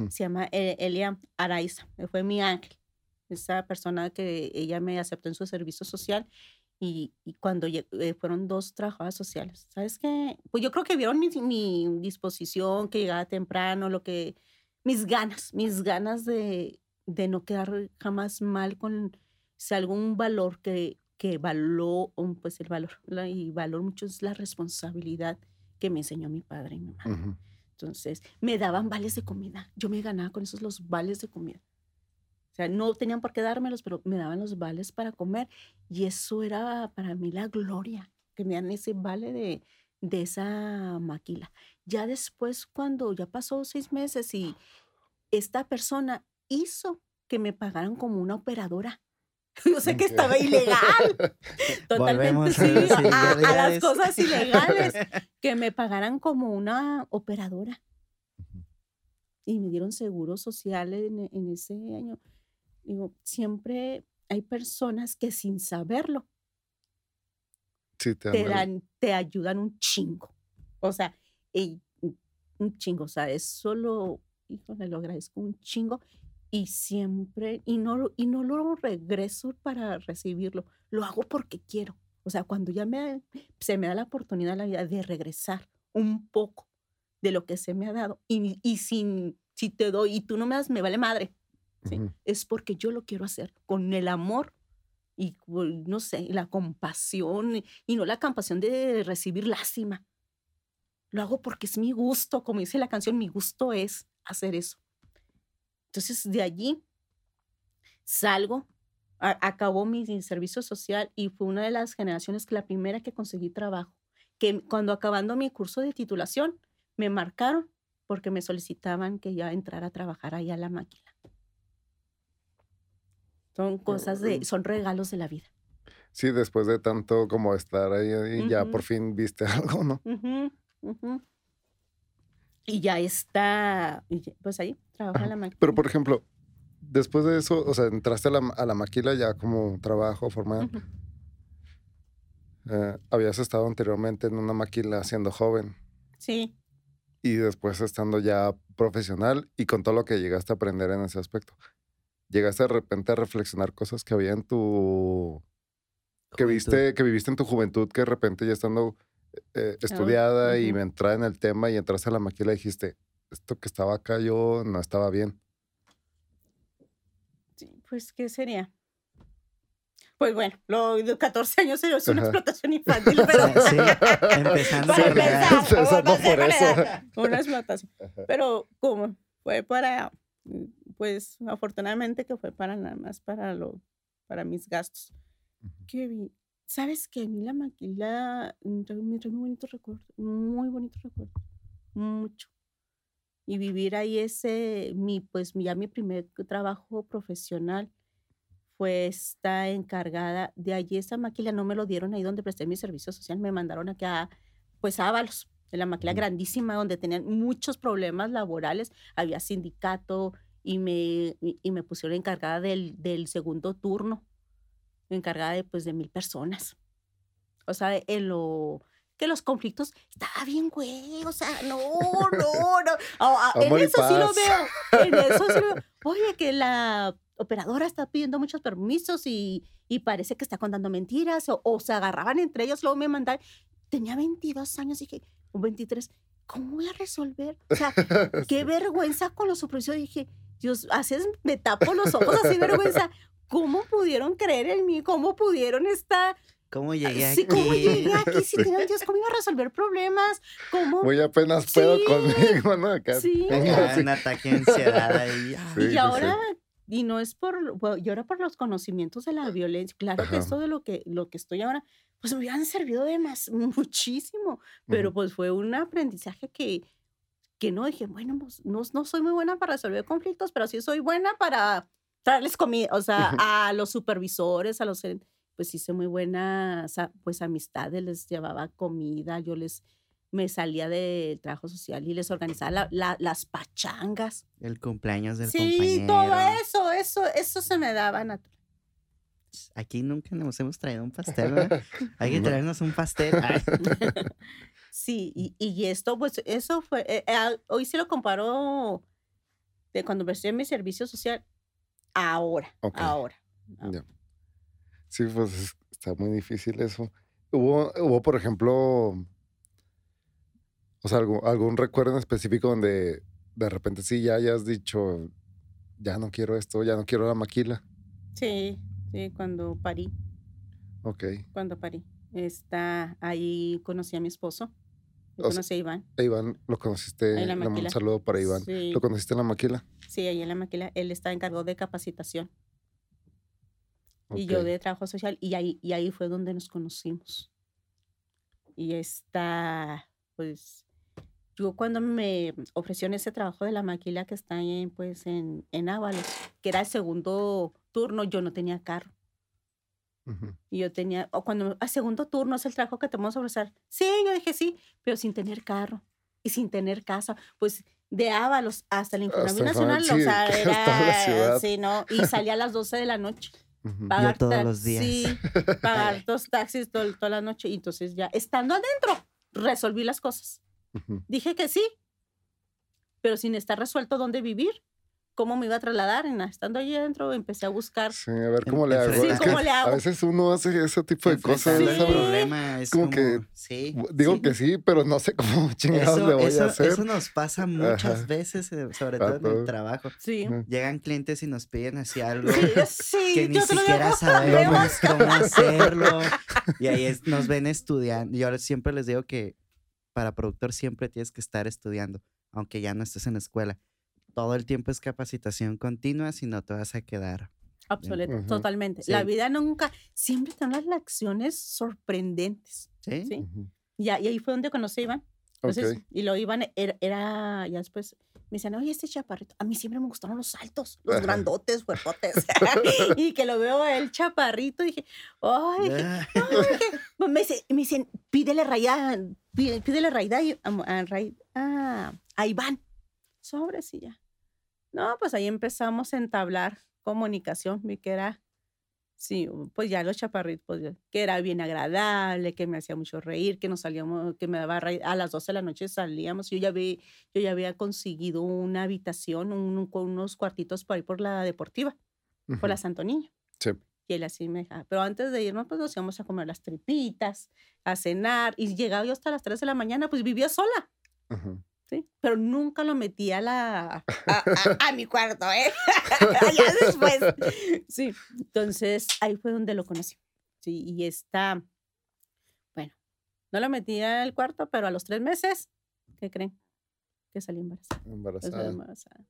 Se llama e, Elia Araiza, fue mi ángel. Esa persona que ella me aceptó en su servicio social y, cuando eh, fueron dos trabajadores sociales, ¿sabes qué? Pues yo creo que vieron mi, mi, disposición, que llegaba temprano, lo que, mis ganas, mis ganas de, de no quedar jamás mal con si algún valor que, que való, pues el valor, y valor mucho es la responsabilidad que me enseñó mi padre y mi mamá. Entonces, me daban vales de comida. Yo me ganaba con esos los vales de comida. O sea, no tenían por qué dármelos, pero me daban los vales para comer. Y eso era para mí la gloria, que me dan ese vale de, de esa maquila. Ya después, cuando ya pasó seis meses y esta persona hizo que me pagaran como una operadora. [laughs] Yo sé que estaba ilegal. [laughs] Totalmente sí, a, las cosas ilegales. [laughs] Que me pagaran como una operadora. Y me dieron seguro social en, en ese año. Digo, siempre hay personas que sin saberlo te, dan, te ayudan un chingo. O sea, un chingo. O sea, eso lo, híjole, lo agradezco un chingo. Y siempre, y no, y no lo regreso para recibirlo, lo hago porque quiero. O sea, cuando ya me, se me da la oportunidad la vida de regresar un poco de lo que se me ha dado y, y sin, si te doy y tú no me das, me vale madre. Es porque yo lo quiero hacer con el amor y, no sé, la compasión y no la compasión de recibir lástima. Lo hago porque es mi gusto, como dice la canción, mi gusto es hacer eso. Entonces, de allí salgo, acabó mi servicio social y fue una de las generaciones que la primera que conseguí trabajo, que cuando acabando mi curso de titulación, me marcaron porque me solicitaban que ya entrara a trabajar ahí a la máquina. Son cosas de, son regalos de la vida. Sí, después de tanto como estar ahí, ya por fin viste [laughs] algo, ¿no? Y ya está, pues ahí, trabaja la máquina. Pero por ejemplo, después de eso, o sea, entraste a la, a la maquila ya como trabajo formal. Eh, habías estado anteriormente en una maquila siendo joven. Sí. Y después estando ya profesional y con todo lo que llegaste a aprender en ese aspecto, llegaste de repente a reflexionar cosas que había en tu... Que viste, que viviste en tu juventud, que de repente ya estando eh, estudiada y me entraba en el tema y entraste a la maquila y dijiste, esto que estaba acá yo no estaba bien. Sí, pues, ¿qué sería? Pues bueno, lo de 14 años es una explotación [laughs] infantil, pero... Sí, empezando por eso. Una explotación. Pero como fue para, pues afortunadamente que fue para nada más para lo, para mis gastos. Qué ¿Sabes que A mí la maquila me trae muy bonito recuerdo, muy bonito recuerdo, mucho. Y vivir ahí ese, mi, pues ya mi primer trabajo profesional fue esta encargada de allí esa maquila, no me lo dieron ahí donde presté mi servicio social, me mandaron aquí a, pues a Ábalos, en la maquila grandísima donde tenían muchos problemas laborales, había sindicato y me, y me pusieron encargada del, del segundo turno encargada de, pues, de mil personas. O sea, en lo que los conflictos estaba bien, güey. O sea, no, no, no. Ah, ah, en eso sí lo veo. En eso sí lo veo. Oye, que la operadora está pidiendo muchos permisos y, y parece que está contando mentiras o, o, se agarraban entre ellos. Luego me mandaron. Tenía 22 años y dije, un 23. ¿Cómo voy a resolver? O sea, [laughs] qué vergüenza con los supervisores. Dije, Dios, haces, me tapo los ojos así, vergüenza. ¿cómo pudieron creer en mí? ¿Cómo pudieron estar... ¿Cómo llegué aquí? Sí, ¿cómo llegué aquí? Si tenían [laughs] Dios, ¿cómo iba a resolver problemas? ¿Cómo? Muy apenas puedo conmigo, ¿no? Acá. Sí. Un ataque de ansiedad ahí. [laughs] y ahora, y no es por, bueno, y ahora por los conocimientos de la violencia. Claro que esto de lo que, lo que estoy ahora, pues me habían servido de más, muchísimo. Pero pues fue un aprendizaje que, que no dije, bueno, pues no, no soy muy buena para resolver conflictos, pero sí soy buena para traerles comida, o sea, a los supervisores, a los, pues hice muy buenas, pues amistades, les llevaba comida, yo les, me salía del trabajo social y les organizaba las pachangas. El cumpleaños del sí, compañero. Sí, todo eso, eso, eso se me daba natural. Aquí nunca nos hemos traído un pastel, ¿verdad? [laughs] Hay que traernos un pastel. [laughs] [laughs] sí, y, y, esto, pues, eso fue, eh, eh, hoy sí lo comparo de cuando empecé mi servicio social ahora, ahora. Sí, pues está muy difícil eso. Hubo, hubo por ejemplo, o sea, algún, algún recuerdo en específico donde de repente sí ya hayas dicho, ya no quiero esto, ya no quiero la maquila. Sí, sí, cuando parí. Ok. Cuando parí. Está, ahí conocí a mi esposo. Conocí a Iván. Iván, lo conociste. Un saludo para Iván. ¿Lo conociste en la maquila? Sí, ahí en la maquila. Él está encargado de capacitación. Y yo de trabajo social. Y ahí, y ahí fue donde nos conocimos. Y está, pues, yo cuando me ofrecieron ese trabajo de la maquila que está en, pues, en, en Ábalos, que era el segundo turno, yo no tenía carro. Y yo tenía, o cuando a segundo turno es el trabajo que te vamos a ofrecer. Sí, yo dije sí, pero sin tener carro y sin tener casa. Pues de Ábalos hasta el Infonavit Nacional, o sea, [laughs] era, sí, ¿no? Y salía a las 12 de la noche. Pagar todos los días. Sí, pagar [laughs] dos taxis toda la noche. Y entonces ya, estando adentro, resolví las cosas. Dije que sí, pero sin estar resuelto dónde vivir cómo me iba a trasladar. Estando allí adentro, empecé a buscar. Sí, a ver cómo le hago. Sí, ¿cómo le hago? A veces uno hace ese tipo de cosas. Sí. El problema es como, que, sí, digo que sí, pero no sé cómo [laughs] chingados le voy a hacer. Eso nos pasa muchas veces, eh, sobre todo en el trabajo. Sí. Llegan clientes y nos piden así algo que ni siquiera sabemos cómo hacerlo. [laughs] y ahí nos ven estudiando. Y ahora siempre les digo que para productor siempre tienes que estar estudiando, aunque ya no estés en la escuela todo el tiempo es capacitación continua, si no te vas a quedar. Absolutamente, totalmente. La vida nunca, siempre están las lecciones sorprendentes. Sí. ¿sí? y, ahí fue donde conocí a Iván. Y lo Iván era, ya después me decían, oye, este chaparrito, a mí siempre me gustaron los altos, los grandotes, fuertotes. [laughs] y que lo veo el chaparrito, dije, ay, no, me, dicen, me dicen, pídele rayada, pídele rayada a, a, Iván. Sobre sí ya. No, pues ahí empezamos a entablar comunicación, vi que era Sí, pues ya los chaparritos, pues, que era bien agradable, que me hacía mucho reír, que nos salíamos, que me daba a las 12 de la noche salíamos. Yo ya, vi, yo ya había conseguido una habitación, un, unos cuartitos por ahí por la deportiva, por la Santo Niño. Sí. Y él así me dejaba. Pero antes de irnos, pues nos íbamos a comer las tripitas, a cenar. Y llegaba yo hasta las 3 de la mañana, pues vivía sola. ¿Sí? Pero nunca lo metí a la a, [laughs] mi cuarto, ¿eh? [laughs] ya después. Sí, entonces ahí fue donde lo conocí. Sí, y está, bueno, no lo metí al cuarto, pero a los tres meses, ¿qué creen? Que salí embarazada. Embarazada. embarazada.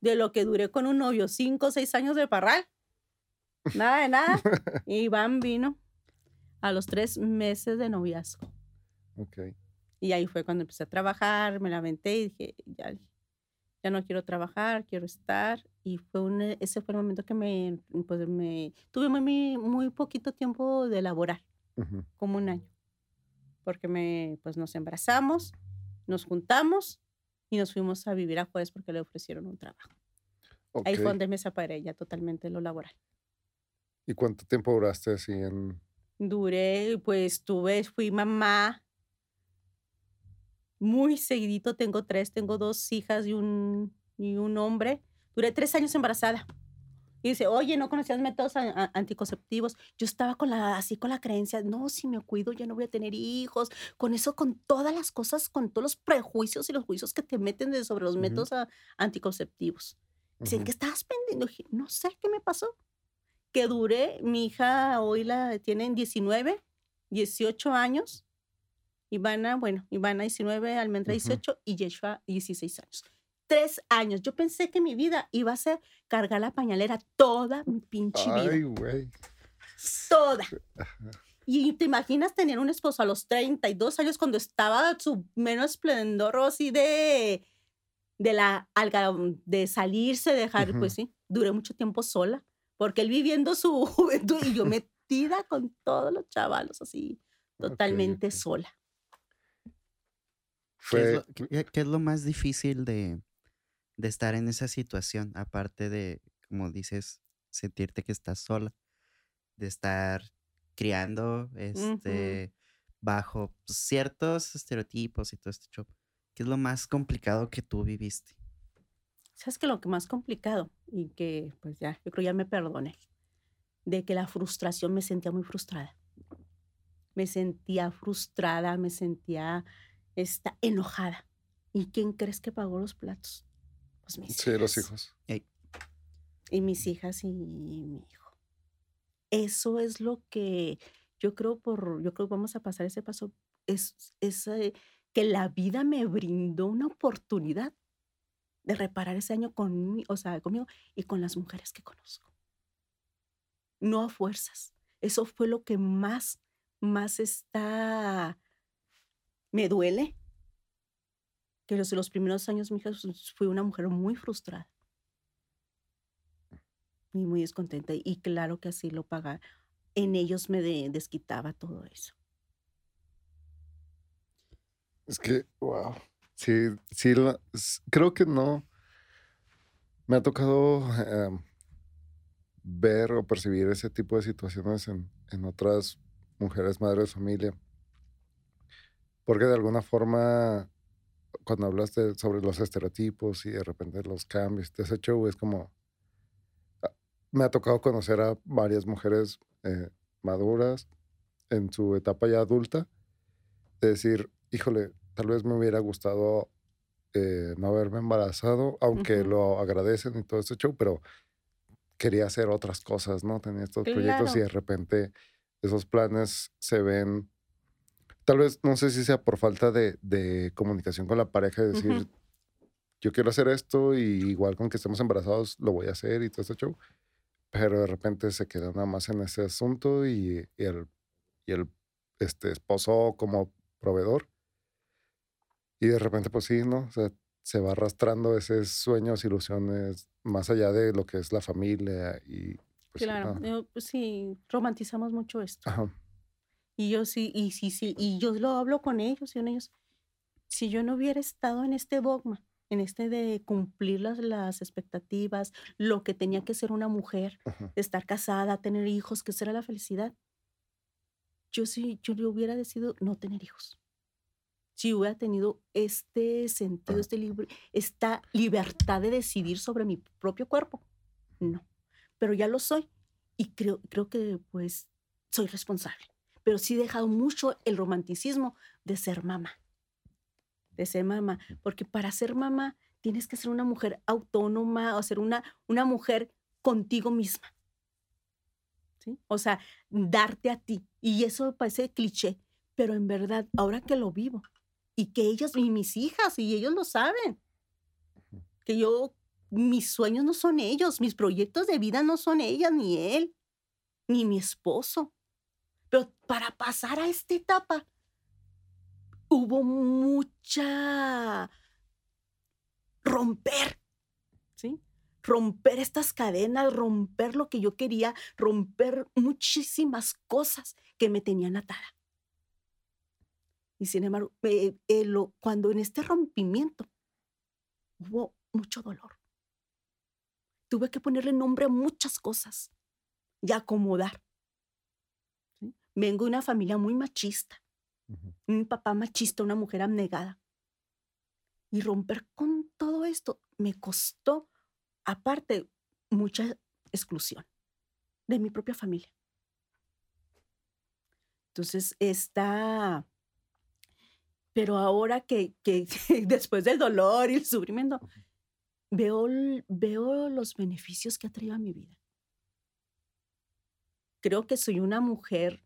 De lo que duré con un novio, cinco o seis años de parral. Nada de nada. [laughs] Y Iván vino a los tres meses de noviazgo. Ok. Y ahí fue cuando empecé a trabajar, me la aventé y dije, ya, ya no quiero trabajar, quiero estar. Y fue un, ese fue el momento que me, pues me tuve muy, muy poquito tiempo de laborar, como un año. Porque me, pues nos embarazamos, nos juntamos y nos fuimos a vivir a Juárez porque le ofrecieron un trabajo. Ahí fue donde me separé ya totalmente lo laboral. ¿Y cuánto tiempo duraste así en...? Duré, pues tuve, fui mamá muy seguidito, tengo tres, tengo dos hijas y un, y un hombre. Duré tres años embarazada. Y dice, oye, ¿no conocías métodos anticonceptivos? Yo estaba con la, así con la creencia, no, si me cuido ya no voy a tener hijos. Con eso, con todas las cosas, con todos los prejuicios y los juicios que te meten de sobre los métodos anticonceptivos. Dicen, ¿qué estabas pendiendo? no sé qué me pasó. Que duré, mi hija hoy la tienen 19, 18 años Ivana, bueno, Ivana 19, Almendra 18 y Yeshua 16 años. Tres años. Yo pensé que mi vida iba a ser cargar la pañalera toda mi pinche vida. Ay, güey. Toda. Y te imaginas tener un esposo a los 32 años cuando estaba su menos esplendor así de, de la de salirse, dejar, pues sí, duré mucho tiempo sola, porque él viviendo su [laughs] juventud y yo metida con todos los chavalos así, totalmente sola. ¿Qué, es lo, más difícil de, estar en esa situación? Aparte de, como dices, sentirte que estás sola, de estar criando este, bajo ciertos estereotipos y todo este show. ¿Qué es lo más complicado que tú viviste? Sabes que lo que más complicado y que pues ya, yo creo ya me perdoné, de que la frustración me sentía muy frustrada. Me sentía frustrada, me sentía está enojada. ¿Y quién crees que pagó los platos? Pues mis sí, los hijos. Y mis hijas y mi hijo. Eso es lo que yo creo por, yo creo que vamos a pasar ese paso, es, es que la vida me brindó una oportunidad de reparar ese año con, o sea, conmigo y con las mujeres que conozco. No a fuerzas. Eso fue lo que más, más está me duele que los, los primeros años mi hija fue una mujer muy frustrada y muy descontenta. Y claro que así lo pagaba. En ellos me desquitaba todo eso. Es que, wow. Sí, sí, creo que no. Me ha tocado em, ver o percibir ese tipo de situaciones en, en otras mujeres, madres familia. Porque de alguna forma, cuando hablaste sobre los estereotipos y de repente los cambios de ese show, es como. Ah, me ha tocado conocer a varias mujeres eh, maduras en su etapa ya adulta, de decir, híjole, tal vez me hubiera gustado eh, no haberme embarazado, aunque lo agradecen y todo este show, pero quería hacer otras cosas, ¿no? Tenía estos proyectos y de repente esos planes se ven tal vez, no sé si sea por falta de, comunicación con la pareja, de decir, yo quiero hacer esto y igual con que estemos embarazados lo voy a hacer y todo este show. Pero de repente se queda nada más en ese asunto y, el, y el este, esposo como proveedor. Y de repente, pues sí, ¿no? O sea, se va arrastrando esos sueños, ilusiones, más allá de lo que es la familia y... Pues, claro, pues sí, romantizamos mucho esto. Ajá. Y yo sí, y sí, sí, y yo lo hablo con ellos y con ellos. Si yo no hubiera estado en este dogma en este de cumplir las, las expectativas, lo que tenía que ser una mujer, estar casada, tener hijos, que será la felicidad. Yo sí, yo le hubiera decidido no tener hijos. Si hubiera tenido este sentido, este libre, esta libertad de decidir sobre mi propio cuerpo. No, pero ya lo soy y creo, creo que pues soy responsable. Pero sí he dejado mucho el romanticismo de ser mamá de ser mamá, porque para ser mamá tienes que ser una mujer autónoma o ser una, una mujer contigo misma. ¿Sí? O sea, darte a ti. Y eso parece cliché, pero en verdad, ahora que lo vivo, y que ellas, y mis hijas, y ellos lo saben, que yo, mis sueños no son ellos, mis proyectos de vida no son ellas, ni él, ni mi esposo. Pero para pasar a esta etapa, hubo mucha romper, ¿sí? Romper estas cadenas, romper lo que yo quería, romper muchísimas cosas que me tenían atada. Y sin embargo, eh, cuando en este rompimiento hubo mucho dolor, tuve que ponerle nombre a muchas cosas y acomodar. Vengo de una familia muy machista un papá machista, una mujer abnegada. Y romper con todo esto me costó, aparte, mucha exclusión de mi propia familia. Entonces, está... Pero ahora que, que, [laughs] después del dolor y el sufrimiento, veo, veo los beneficios que ha traído a mi vida. Creo que soy una mujer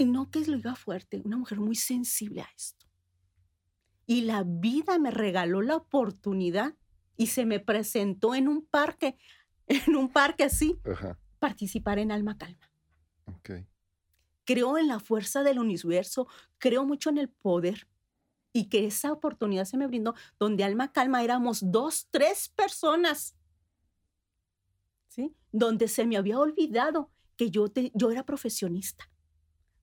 y no que lo diga fuerte, una mujer muy sensible a esto. Y la vida me regaló la oportunidad y se me presentó en un parque, [laughs] en un parque así, participar en Alma Calma. Creo en la fuerza del universo, creo mucho en el poder y que esa oportunidad se me brindó donde Alma Calma éramos dos, tres personas, ¿sí? Donde se me había olvidado que yo, yo era profesionista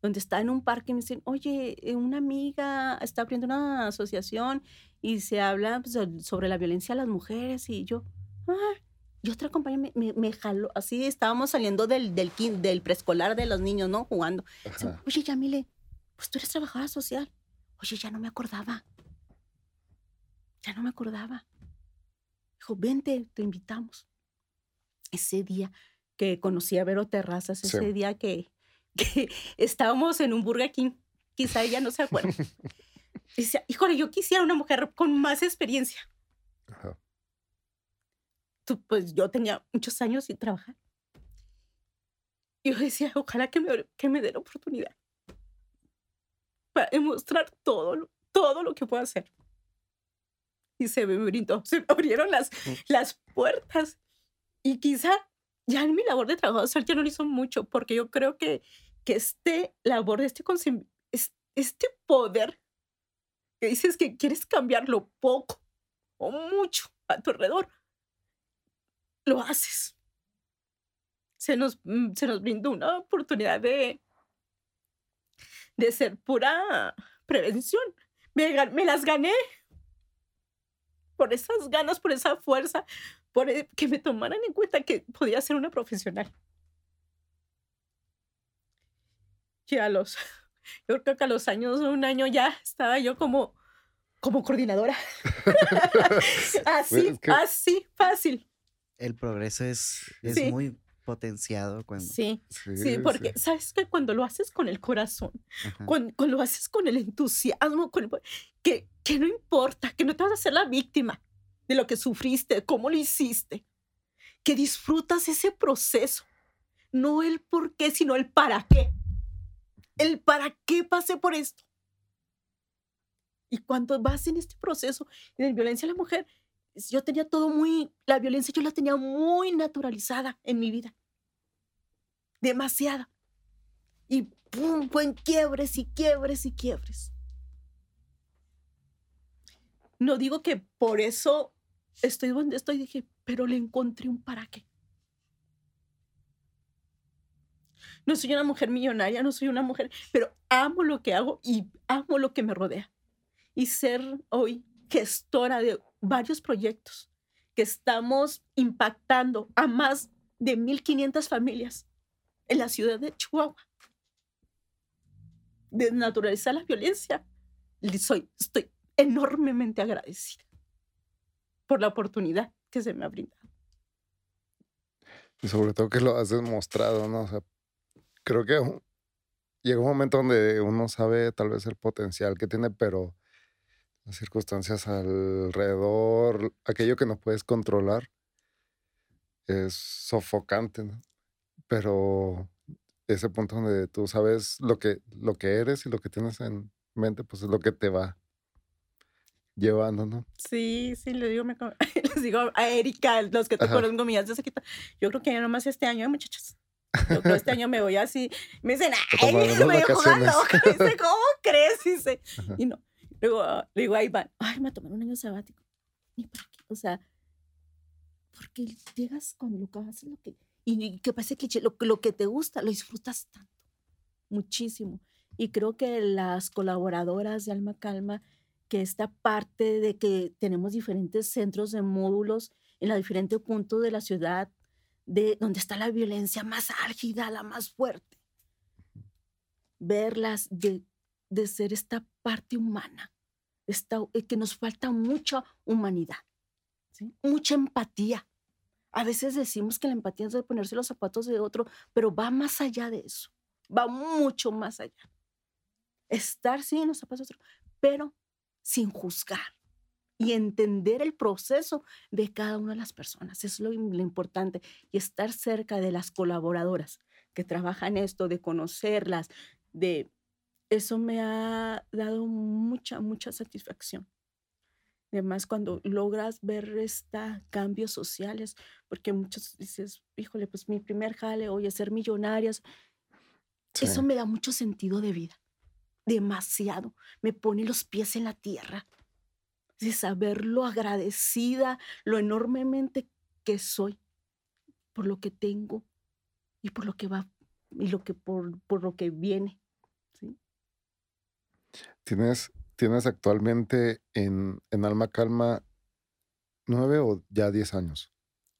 donde está en un parque y me dicen, oye, eh, una amiga está abriendo una asociación y se habla pues, sobre la violencia a las mujeres y yo, ah, y otra compañera me, me, jaló, así estábamos saliendo del, del, del, preescolar de los niños, ¿no? Jugando. oye, Yamile, pues tú eres trabajadora social. Oye, ya no me acordaba. Ya no me acordaba. Dijo, vente, te invitamos. Ese día que conocí a Vero Terrazas, ese día que, que [laughs] estábamos en un Burger King. Quizá ella no se acuerda. [laughs] Y decía, híjole, yo quisiera una mujer con más experiencia. Tú, pues yo tenía muchos años sin trabajar. Y yo decía, ojalá que me, que me dé la oportunidad para demostrar todo, todo lo que puedo hacer. Y se me brindó, [laughs] se me abrieron las, mm. las puertas. Y quizá ya en mi labor de trabajo social ya no lo hizo mucho, porque yo creo que que este labor, este, este poder, que dices que quieres cambiarlo poco o mucho a tu alrededor, lo haces. Se nos, mm, se nos brindó una oportunidad de, de ser pura prevención. Me, me las gané por esas ganas, por esa fuerza, por e, que me tomaran en cuenta que podía ser una profesional. A los, [laughs] yo creo que a los años, un año ya estaba yo como, como coordinadora. [laughs] [laughs] así, así, fácil. El progreso es, es muy potenciado cuando... Sí, sí, porque sabes que cuando lo haces con el corazón, cuando, lo haces con el entusiasmo, con que, que no importa, que no te vas a ser la víctima de lo que sufriste, cómo lo hiciste, que disfrutas ese proceso, no el por qué, sino el para qué el para qué pasé por esto. Y cuando vas en este proceso de violencia a la mujer, yo tenía todo muy, la violencia yo la tenía muy naturalizada en mi vida. Demasiada. Y pum, fue en quiebres y quiebres y quiebres. No digo que por eso estoy donde estoy, dije, pero le encontré un para qué. No soy una mujer millonaria, no soy una mujer, pero amo lo que hago y amo lo que me rodea. y ser hoy gestora de varios proyectos que estamos impactando a más de 1.500 familias en la ciudad de Chihuahua. Desnaturalizar la violencia. Soy, estoy enormemente agradecida por la oportunidad que se me ha brindado. Y sobre todo que lo has demostrado, ¿no? O sea, creo que llega un momento donde uno sabe tal vez el potencial que tiene, pero las circunstancias alrededor, aquello que no puedes controlar, es sofocante, ¿no? Pero ese punto donde tú sabes lo que, lo que eres y lo que tienes en mente, pues es lo que te va llevando, ¿no? Sí, sí, le digo, me, [laughs] les digo a Erika, los que te de Sequita, yo creo que ya nomás este año, muchachos. Yo este año me voy así. Me dicen, ay, me dijo loca. [laughs] Dice, ¿cómo crees? Dice, y no. Luego le digo, ahí van, ay, me tomar un año sabático. ¿Y para qué? O sea, porque llegas cuando lo que haces lo que. Y, que pasa que lo, lo que te gusta, lo disfrutas tanto, muchísimo. Y creo que las colaboradoras de Alma Calma que esta parte de que tenemos diferentes centros de módulos en los diferentes puntos de la ciudad, de donde está la violencia más álgida, la más fuerte. Verlas de, de ser esta parte humana, esta, eh, que nos falta mucha humanidad, mucha empatía. A veces decimos que la empatía es de ponerse los zapatos de otro, pero va más allá de eso, va mucho más allá. Estar, sí, en los zapatos de otro, pero sin juzgar y entender el proceso de cada una de las personas. es lo, importante. Y estar cerca de las colaboradoras que trabajan esto, de conocerlas, de... Eso me ha dado mucha, mucha satisfacción. Además, cuando logras ver esta cambios sociales, porque muchos dices, híjole, pues mi primer jale, hoy es ser millonarias. Eso me da mucho sentido de vida demasiado. Me pone los pies en la tierra. De saber lo agradecida, lo enormemente que soy por lo que tengo y por lo que va y lo que por, por lo que viene. ¿sí? ¿Tienes, ¿Tienes actualmente en, en Alma Calma nueve o ya diez años?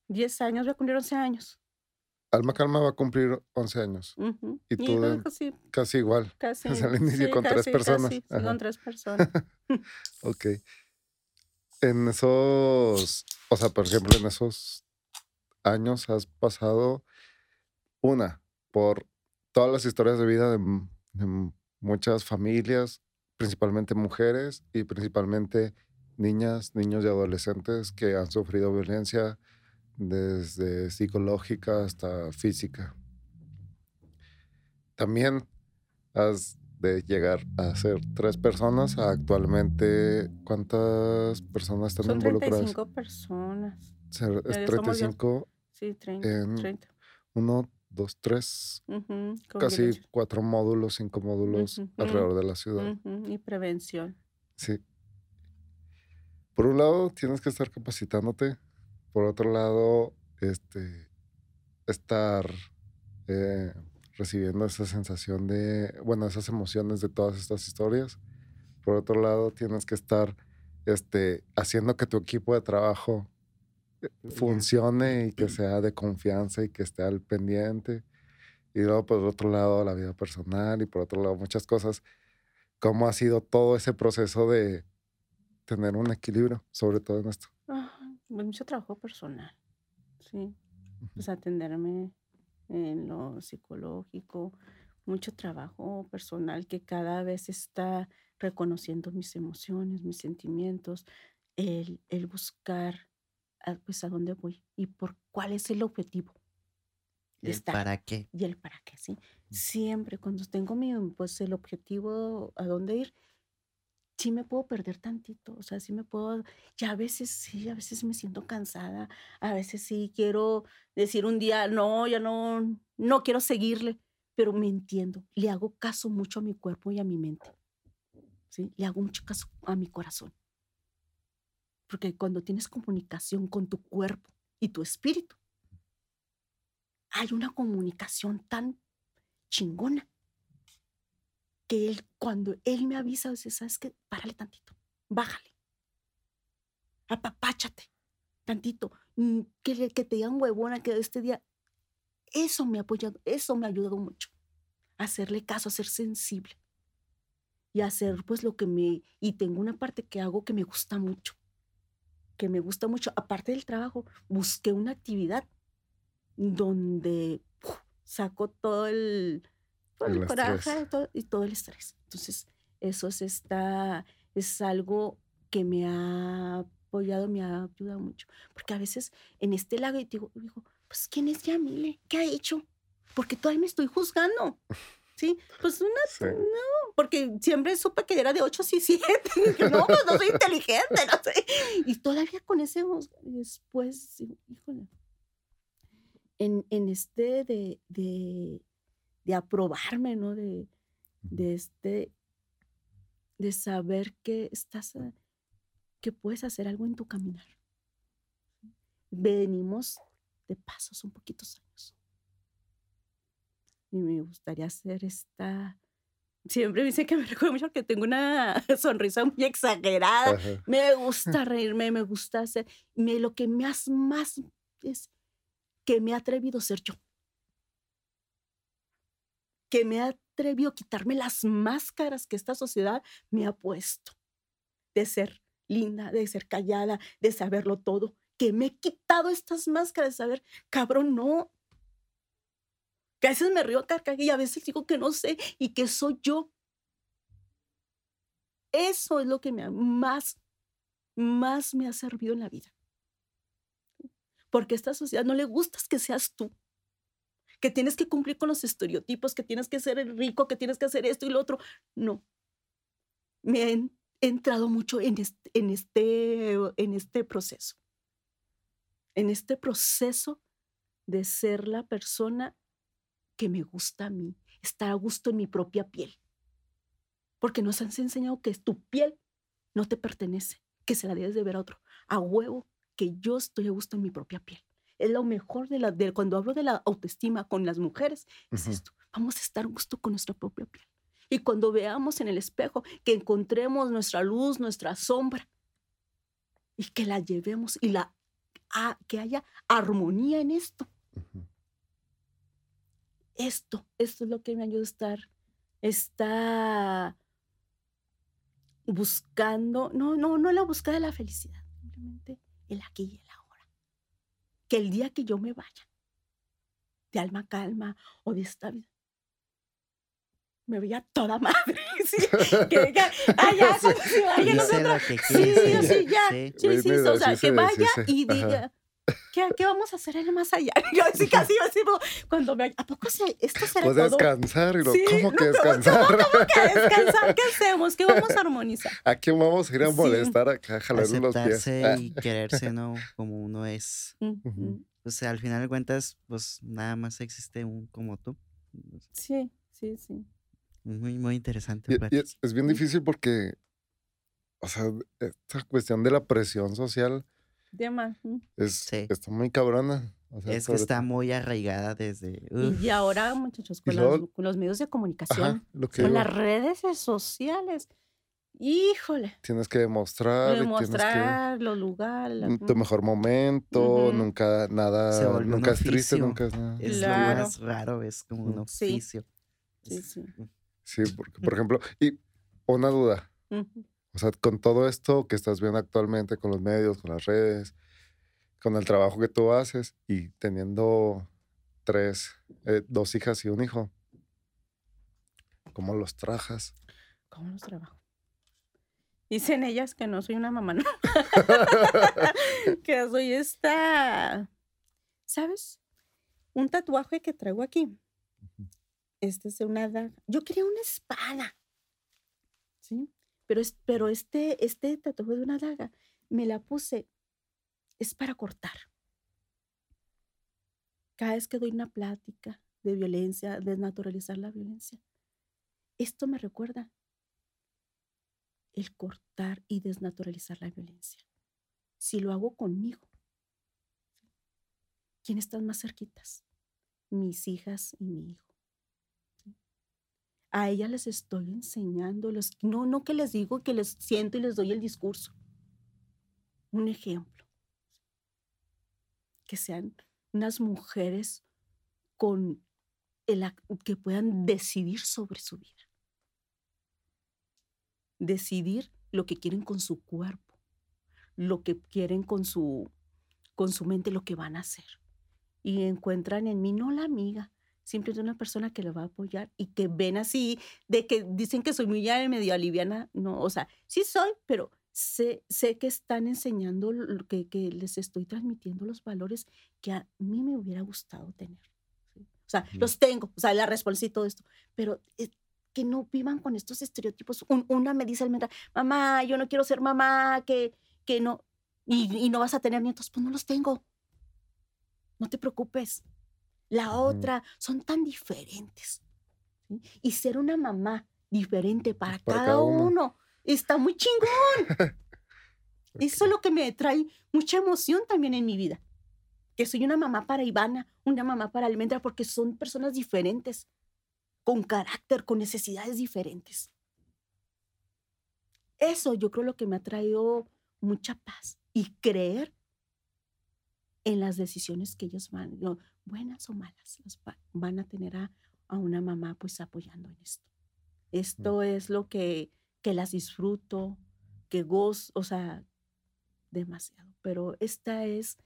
Diez años, voy a cumplir once años. Alma Calma va a cumplir 11 años. Y tú casi, igual. [laughs] Casi. inicio con tres personas. Sí, con tres personas. [laughs] ok. [laughs] En esos, o sea, por ejemplo, en esos años has pasado una por todas las historias de vida de, muchas familias, principalmente mujeres y principalmente niñas, niños y adolescentes que han sufrido violencia, desde psicológica hasta física. También has de llegar a ser tres personas. Actualmente, ¿cuántas personas están Son involucradas? 35 personas. es 35. Sí, 30. Uno, dos, tres. casi cuatro módulos, cinco módulos alrededor de la ciudad. Y prevención. Sí. Por un lado, tienes que estar capacitándote por otro lado, este, estar eh, recibiendo esa sensación de, bueno, esas emociones de todas estas historias. Por otro lado, tienes que estar este, haciendo que tu equipo de trabajo eh, funcione y que [clears throat] sea de confianza y que esté al pendiente. Y luego, por otro lado, la vida personal y por otro lado, muchas cosas. ¿Cómo ha sido todo ese proceso de tener un equilibrio, sobre todo en esto? Pues, mucho trabajo personal, sí. Pues atenderme en lo psicológico, mucho trabajo personal que cada vez está reconociendo mis emociones, mis sentimientos, el, el buscar pues a dónde voy y por cuál es el objetivo. ¿Y el para qué? Y el para qué, sí. Siempre cuando tengo mi, pues el objetivo a dónde ir, sí me puedo perder tantito, o sea, sí me puedo, y a veces sí, a veces me siento cansada, a veces sí quiero decir un día, no, ya no, no quiero seguirle, pero me entiendo, le hago caso mucho a mi cuerpo y a mi mente, ¿sí? Le hago mucho caso a mi corazón. Porque cuando tienes comunicación con tu cuerpo y tu espíritu, hay una comunicación tan chingona que él, cuando él me avisa, dice, ¿sabes qué? Párale tantito. bájale. Apapáchate tantito. Mm, que, que te digan huevona que este día. Eso me ha apoyado, eso me ha ayudado mucho. Hacerle caso, a ser sensible. Y hacer pues lo que me... Y tengo una parte que hago que me gusta mucho. Que me gusta mucho. Aparte del trabajo, busqué una actividad donde saco todo el, el, coraje y todo el estrés. Entonces, eso es, está, es algo que me ha apoyado, me ha ayudado mucho. Porque a veces en este lago digo, digo pues, ¿quién es Yamile? ¿Qué ha hecho? Porque todavía me estoy juzgando. [laughs] Sí, pues una, no, porque siempre supe que era de 8 y 7. [laughs] no, pues no soy inteligente, no sé. Y todavía con ese, después, híjole, en, en este de, de, de, aprobarme, ¿no? De, de este, de saber que estás, eh, que puedes hacer algo en tu caminar. Venimos de pasos un poquitos años. Y me gustaría hacer esta... Siempre me dicen que me [laughs] recuerdo mucho que tengo una [laughs] sonrisa muy exagerada. Me [laughs] gusta reírme, me gusta hacer... Me, lo que me hace más es que me ha atrevido a ser yo. Que me ha atrevido a quitarme las máscaras que esta sociedad me ha puesto. De ser linda, de ser callada, de saberlo todo. Que me he quitado estas máscaras de saber, cabrón, no. Que a veces me río a y a veces digo que no sé y que soy yo. Eso es lo que me más, más me ha servido en la vida porque esta sociedad no le gustas que seas tú, que tienes que cumplir con los estereotipos, que tienes que ser el rico, que tienes que hacer esto y lo otro. No. Me he entrado mucho en este, en este, en este proceso, en este proceso de ser la persona que me gusta a mí, estar a gusto en mi propia piel. Porque nos han enseñado que tu piel no te pertenece, que se la debes de ver a otro. A huevo que yo estoy a gusto en mi propia piel. Es lo mejor de la, de, cuando hablo de la autoestima con las mujeres, es esto. Vamos a estar a gusto con nuestra propia piel. Y cuando veamos en el espejo, que encontremos nuestra luz, nuestra sombra, y que la llevemos y la, que haya armonía en esto. Esto, esto es lo que me ayuda a estar, está buscando, no, no, no la búsqueda de la felicidad, simplemente el aquí y el ahora. Que el día que yo me vaya, de alma calma o de esta vida, me veía toda [laughs] madre. ¿sí? Que diga, ah, ya, [laughs] sí. si vaya nosotros. Sí, sí, ya. Sí, sí, o sea, que vaya y diga, ¿Qué, ¿qué, vamos a hacer en el más allá? [laughs] Yo así casi así, cuando me... ¿A poco se, esto será pues todo? descansar. Y lo, ¿Cómo que descansar? ¿cómo, ¿Cómo, que [laughs] descansar? ¿Qué hacemos? ¿Qué vamos a armonizar? ¿A quién vamos a ir a molestar acá, a jalar los pies? y quererse, ¿no? Como uno es. O sea, al final de cuentas, pues nada más existe un como tú. Sí, sí, sí. Muy, muy interesante. Y, y es, es bien difícil porque, o sea, esta cuestión de la presión social es, Está muy cabrona. es que está muy arraigada desde... Y ahora, muchachos, con, los, medios de comunicación, con las redes sociales, híjole. Tienes que demostrar. Demostrar los lugares. Tu mejor momento, nunca nada, nunca es triste, nunca es nada. Es lo más raro, es como un oficio. Sí, sí. Sí, porque, por [laughs] ejemplo, y una duda. O sea, con todo esto que estás viendo actualmente, con los medios, con las redes, con el trabajo que tú haces y teniendo tres, eh, dos hijas y un hijo, ¿cómo los trajas? ¿Cómo los trabajo? Dicen ellas que no soy una mamá, ¿no? [laughs] que soy esta, ¿sabes? Un tatuaje que traigo aquí. Este es de una daga. Yo quería una espada. ¿Sí? Pero, es, pero este, este tatuaje de una daga me la puse, es para cortar. Cada vez que doy una plática de violencia, desnaturalizar la violencia, esto me recuerda el cortar y desnaturalizar la violencia. Si lo hago conmigo, ¿quién están más cerquitas? Mis hijas y mi hijo. A ellas les estoy enseñando, no, no que les digo que les siento y les doy el discurso. Un ejemplo. Que sean unas mujeres con que puedan decidir sobre su vida. Decidir lo que quieren con su cuerpo, lo que quieren con su, con su mente, lo que van a hacer. Y encuentran en mí no la amiga, siempre una persona que le va a apoyar y que ven así, de que dicen que soy muy ya medio aliviana, no, o sea, sí soy, pero sé, sé que están enseñando, que, que les estoy transmitiendo los valores que a mí me hubiera gustado tener. O sea, los tengo, o sea, la responsabilidad y todo esto, pero eh, que no vivan con estos estereotipos. una me dice almendra, mamá, yo no quiero ser mamá, que, que no, y, y, no vas a tener nietos, pues no los tengo. No te preocupes. La otra, son tan diferentes. Y ser una mamá diferente para, cada, uno. está muy chingón. [laughs] Eso es lo que me trae mucha emoción también en mi vida. Que soy una mamá para Ivana, una mamá para Almendra, porque son personas diferentes con carácter, con necesidades diferentes. Eso yo creo lo que me ha traído mucha paz y creer en las decisiones que ellos van, buenas o malas, van a tener a, una mamá pues apoyando en esto. Esto es lo que, que las disfruto, que gozo, o sea, demasiado. Pero esta es,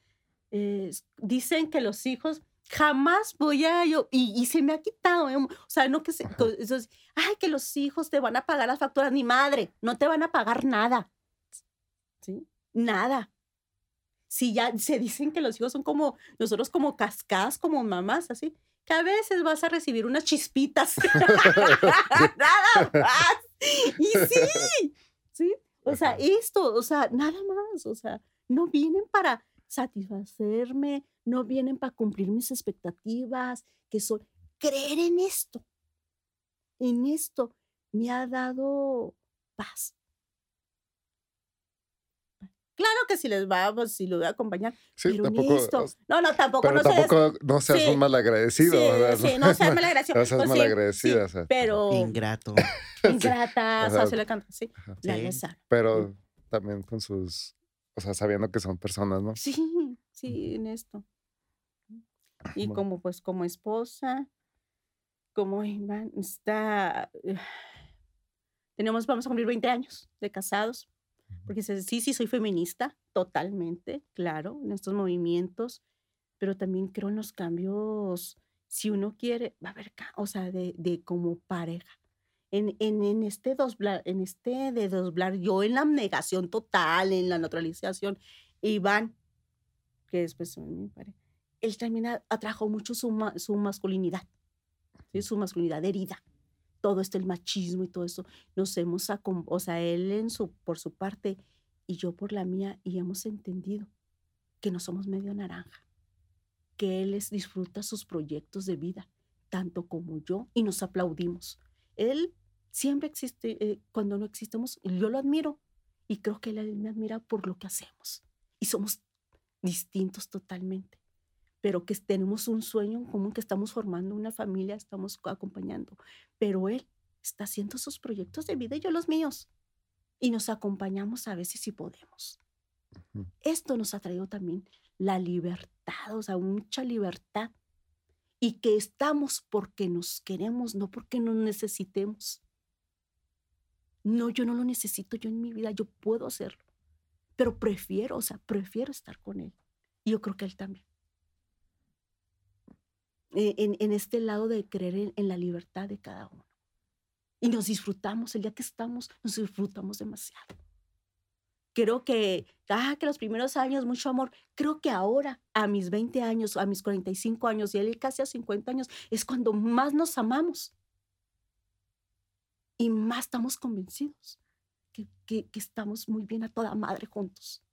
dicen que los hijos jamás voy a yo, y, se me ha quitado, ¿eh? o sea, no que se, eso ay, que los hijos te van a pagar las facturas, ni madre, no te van a pagar nada, ¿sí? Nada. Si ya se dicen que los hijos son como, nosotros como cascadas, como mamás, así, que a veces vas a recibir unas chispitas, [laughs] [laughs] nada más, y sí, ¿sí? O sea, esto, o sea, nada más, o sea, no vienen para satisfacerme, no vienen para cumplir mis expectativas, que son creer en esto. En esto me ha dado paz. Claro que si les va, pues si lo voy a acompañar. pero tampoco, esto, no, no, tampoco. Pero no tampoco seas, no seas un malagradecido. Sí, sí, no seas [laughs] malagradecido. no seas pues malagradecida. pero... Ingrato. Ingrata, o sea, se le canta, sí. Pero también con sus, o sea, sabiendo que son personas, ¿no? Sí, sí, en esto. Y como pues como esposa, como Iván está, [sighs] tenemos, vamos a cumplir 20 años de casados, porque sí, sí, soy feminista, totalmente, claro, en estos movimientos, pero también creo en los cambios, si uno quiere, va a haber, o sea, de, de como pareja. En, en, en, este doblar, en este de doblar, yo en la negación total, en la neutralización, Iván, que después mi pareja, él también atrajo mucho su, su masculinidad, su masculinidad herida. Todo esto, el machismo y todo eso, nos hemos, o sea, él en su, por su parte y yo por la mía, y hemos entendido que no somos medio naranja, que él es, disfruta sus proyectos de vida, tanto como yo, y nos aplaudimos. Él siempre existe, eh, cuando no existimos, yo lo admiro, y creo que él me admira por lo que hacemos. Y somos distintos totalmente pero que tenemos un sueño en común, que estamos formando una familia, estamos acompañando. Pero él está haciendo sus proyectos de vida y yo los míos. Y nos acompañamos a veces si podemos. Esto nos ha traído también la libertad, o sea, mucha libertad. Y que estamos porque nos queremos, no porque nos necesitemos. No, yo no lo necesito yo en mi vida, yo puedo hacerlo. Pero prefiero, o sea, prefiero estar con él. Y yo creo que él también. Eh, en, este lado de creer en, la libertad de cada uno. Y nos disfrutamos, el día que estamos, nos disfrutamos demasiado. Creo que, ah, que los primeros años, mucho amor. Creo que ahora, a mis 20 años, a mis 45 años y él casi a 50 años, es cuando más nos amamos. Y más estamos convencidos que, que, que estamos muy bien a toda madre juntos.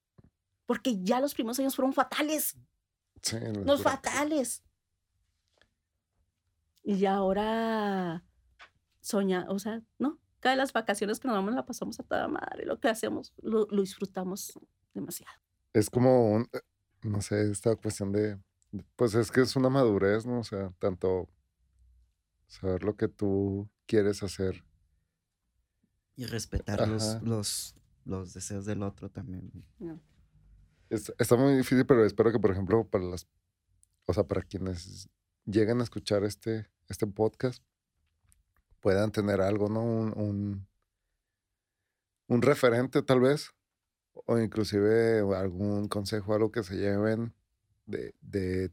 Porque ya los primeros años fueron fatales. Sí, los fatales. Y ahora soña, o sea, ¿no? Cada las vacaciones que nos vamos la pasamos a toda madre. Lo que hacemos lo, disfrutamos demasiado. Es como, eh, no sé, esta cuestión de, pues es que es una madurez, ¿no? O sea, tanto saber lo que tú quieres hacer. Y respetar los, los, los, deseos del otro también. está muy difícil, pero espero que, por ejemplo, para las, o sea, para quienes lleguen a escuchar este, este podcast, puedan tener algo, ¿no? Un, un, un referente tal vez, o inclusive algún consejo, algo que se lleven de, de,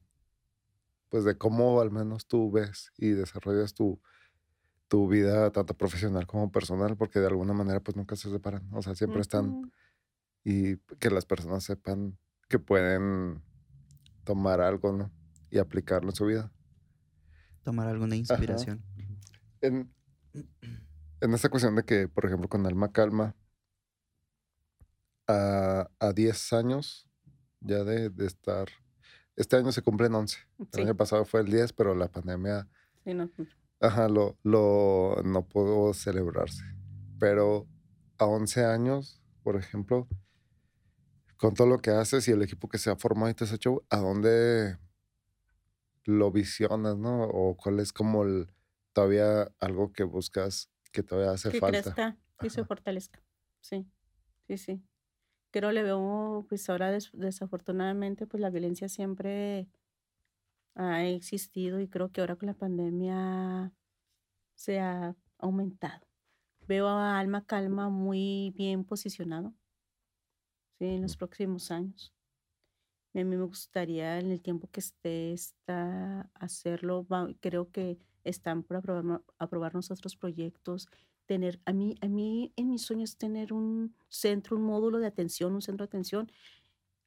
pues de cómo al menos tú ves y desarrollas tu, tu vida tanto profesional como personal, porque de alguna manera pues nunca se separan, o sea, siempre están y que las personas sepan que pueden tomar algo, ¿no? Y aplicarlo en su vida. Tomar alguna inspiración. En, en esta cuestión de que, por ejemplo, con Alma Calma, a, a 10 años ya de, de, estar. Este año se cumplen 11. El año pasado fue el 10, pero la pandemia. no. Ajá, lo, lo, no pudo celebrarse. Pero a 11 años, por ejemplo, con todo lo que haces y el equipo que se ha formado y todo ese show, ¿a dónde lo visionas, no? O cuál es como el, todavía algo que buscas que todavía hace que falta. Crezca y se fortalezca. Sí, sí, sí. Pero le veo, pues ahora desafortunadamente, pues la violencia siempre ha existido y creo que ahora con la pandemia se ha aumentado. Veo a Alma Calma muy bien posicionado ¿sí? en los próximos años. A mí me gustaría en el tiempo que esté está hacerlo. Creo que están por aprobar, aprobar nosotros proyectos tener, a mí, a mí en mis sueños tener un centro, un módulo de atención, un centro de atención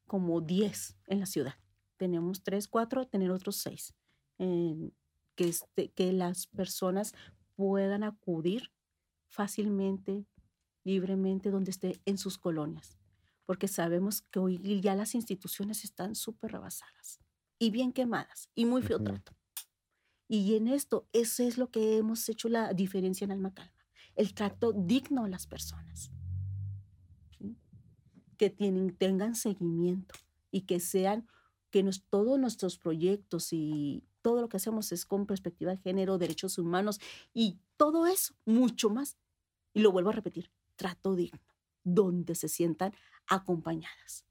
como 10 en la ciudad. Tenemos 3, 4, tener otros 6. que, este, que las personas puedan acudir fácilmente, libremente, donde esté en sus colonias. Porque sabemos que hoy ya las instituciones están súper rebasadas y bien quemadas y muy feo trato. Y en esto, eso es lo que hemos hecho la diferencia en Alma Calma el trato digno a las personas. Que tienen, tengan seguimiento y que sean, que nos, todos nuestros proyectos y todo lo que hacemos es con perspectiva de género, derechos humanos y todo eso, mucho más. Y lo vuelvo a repetir, trato digno, donde se sientan acompañadas.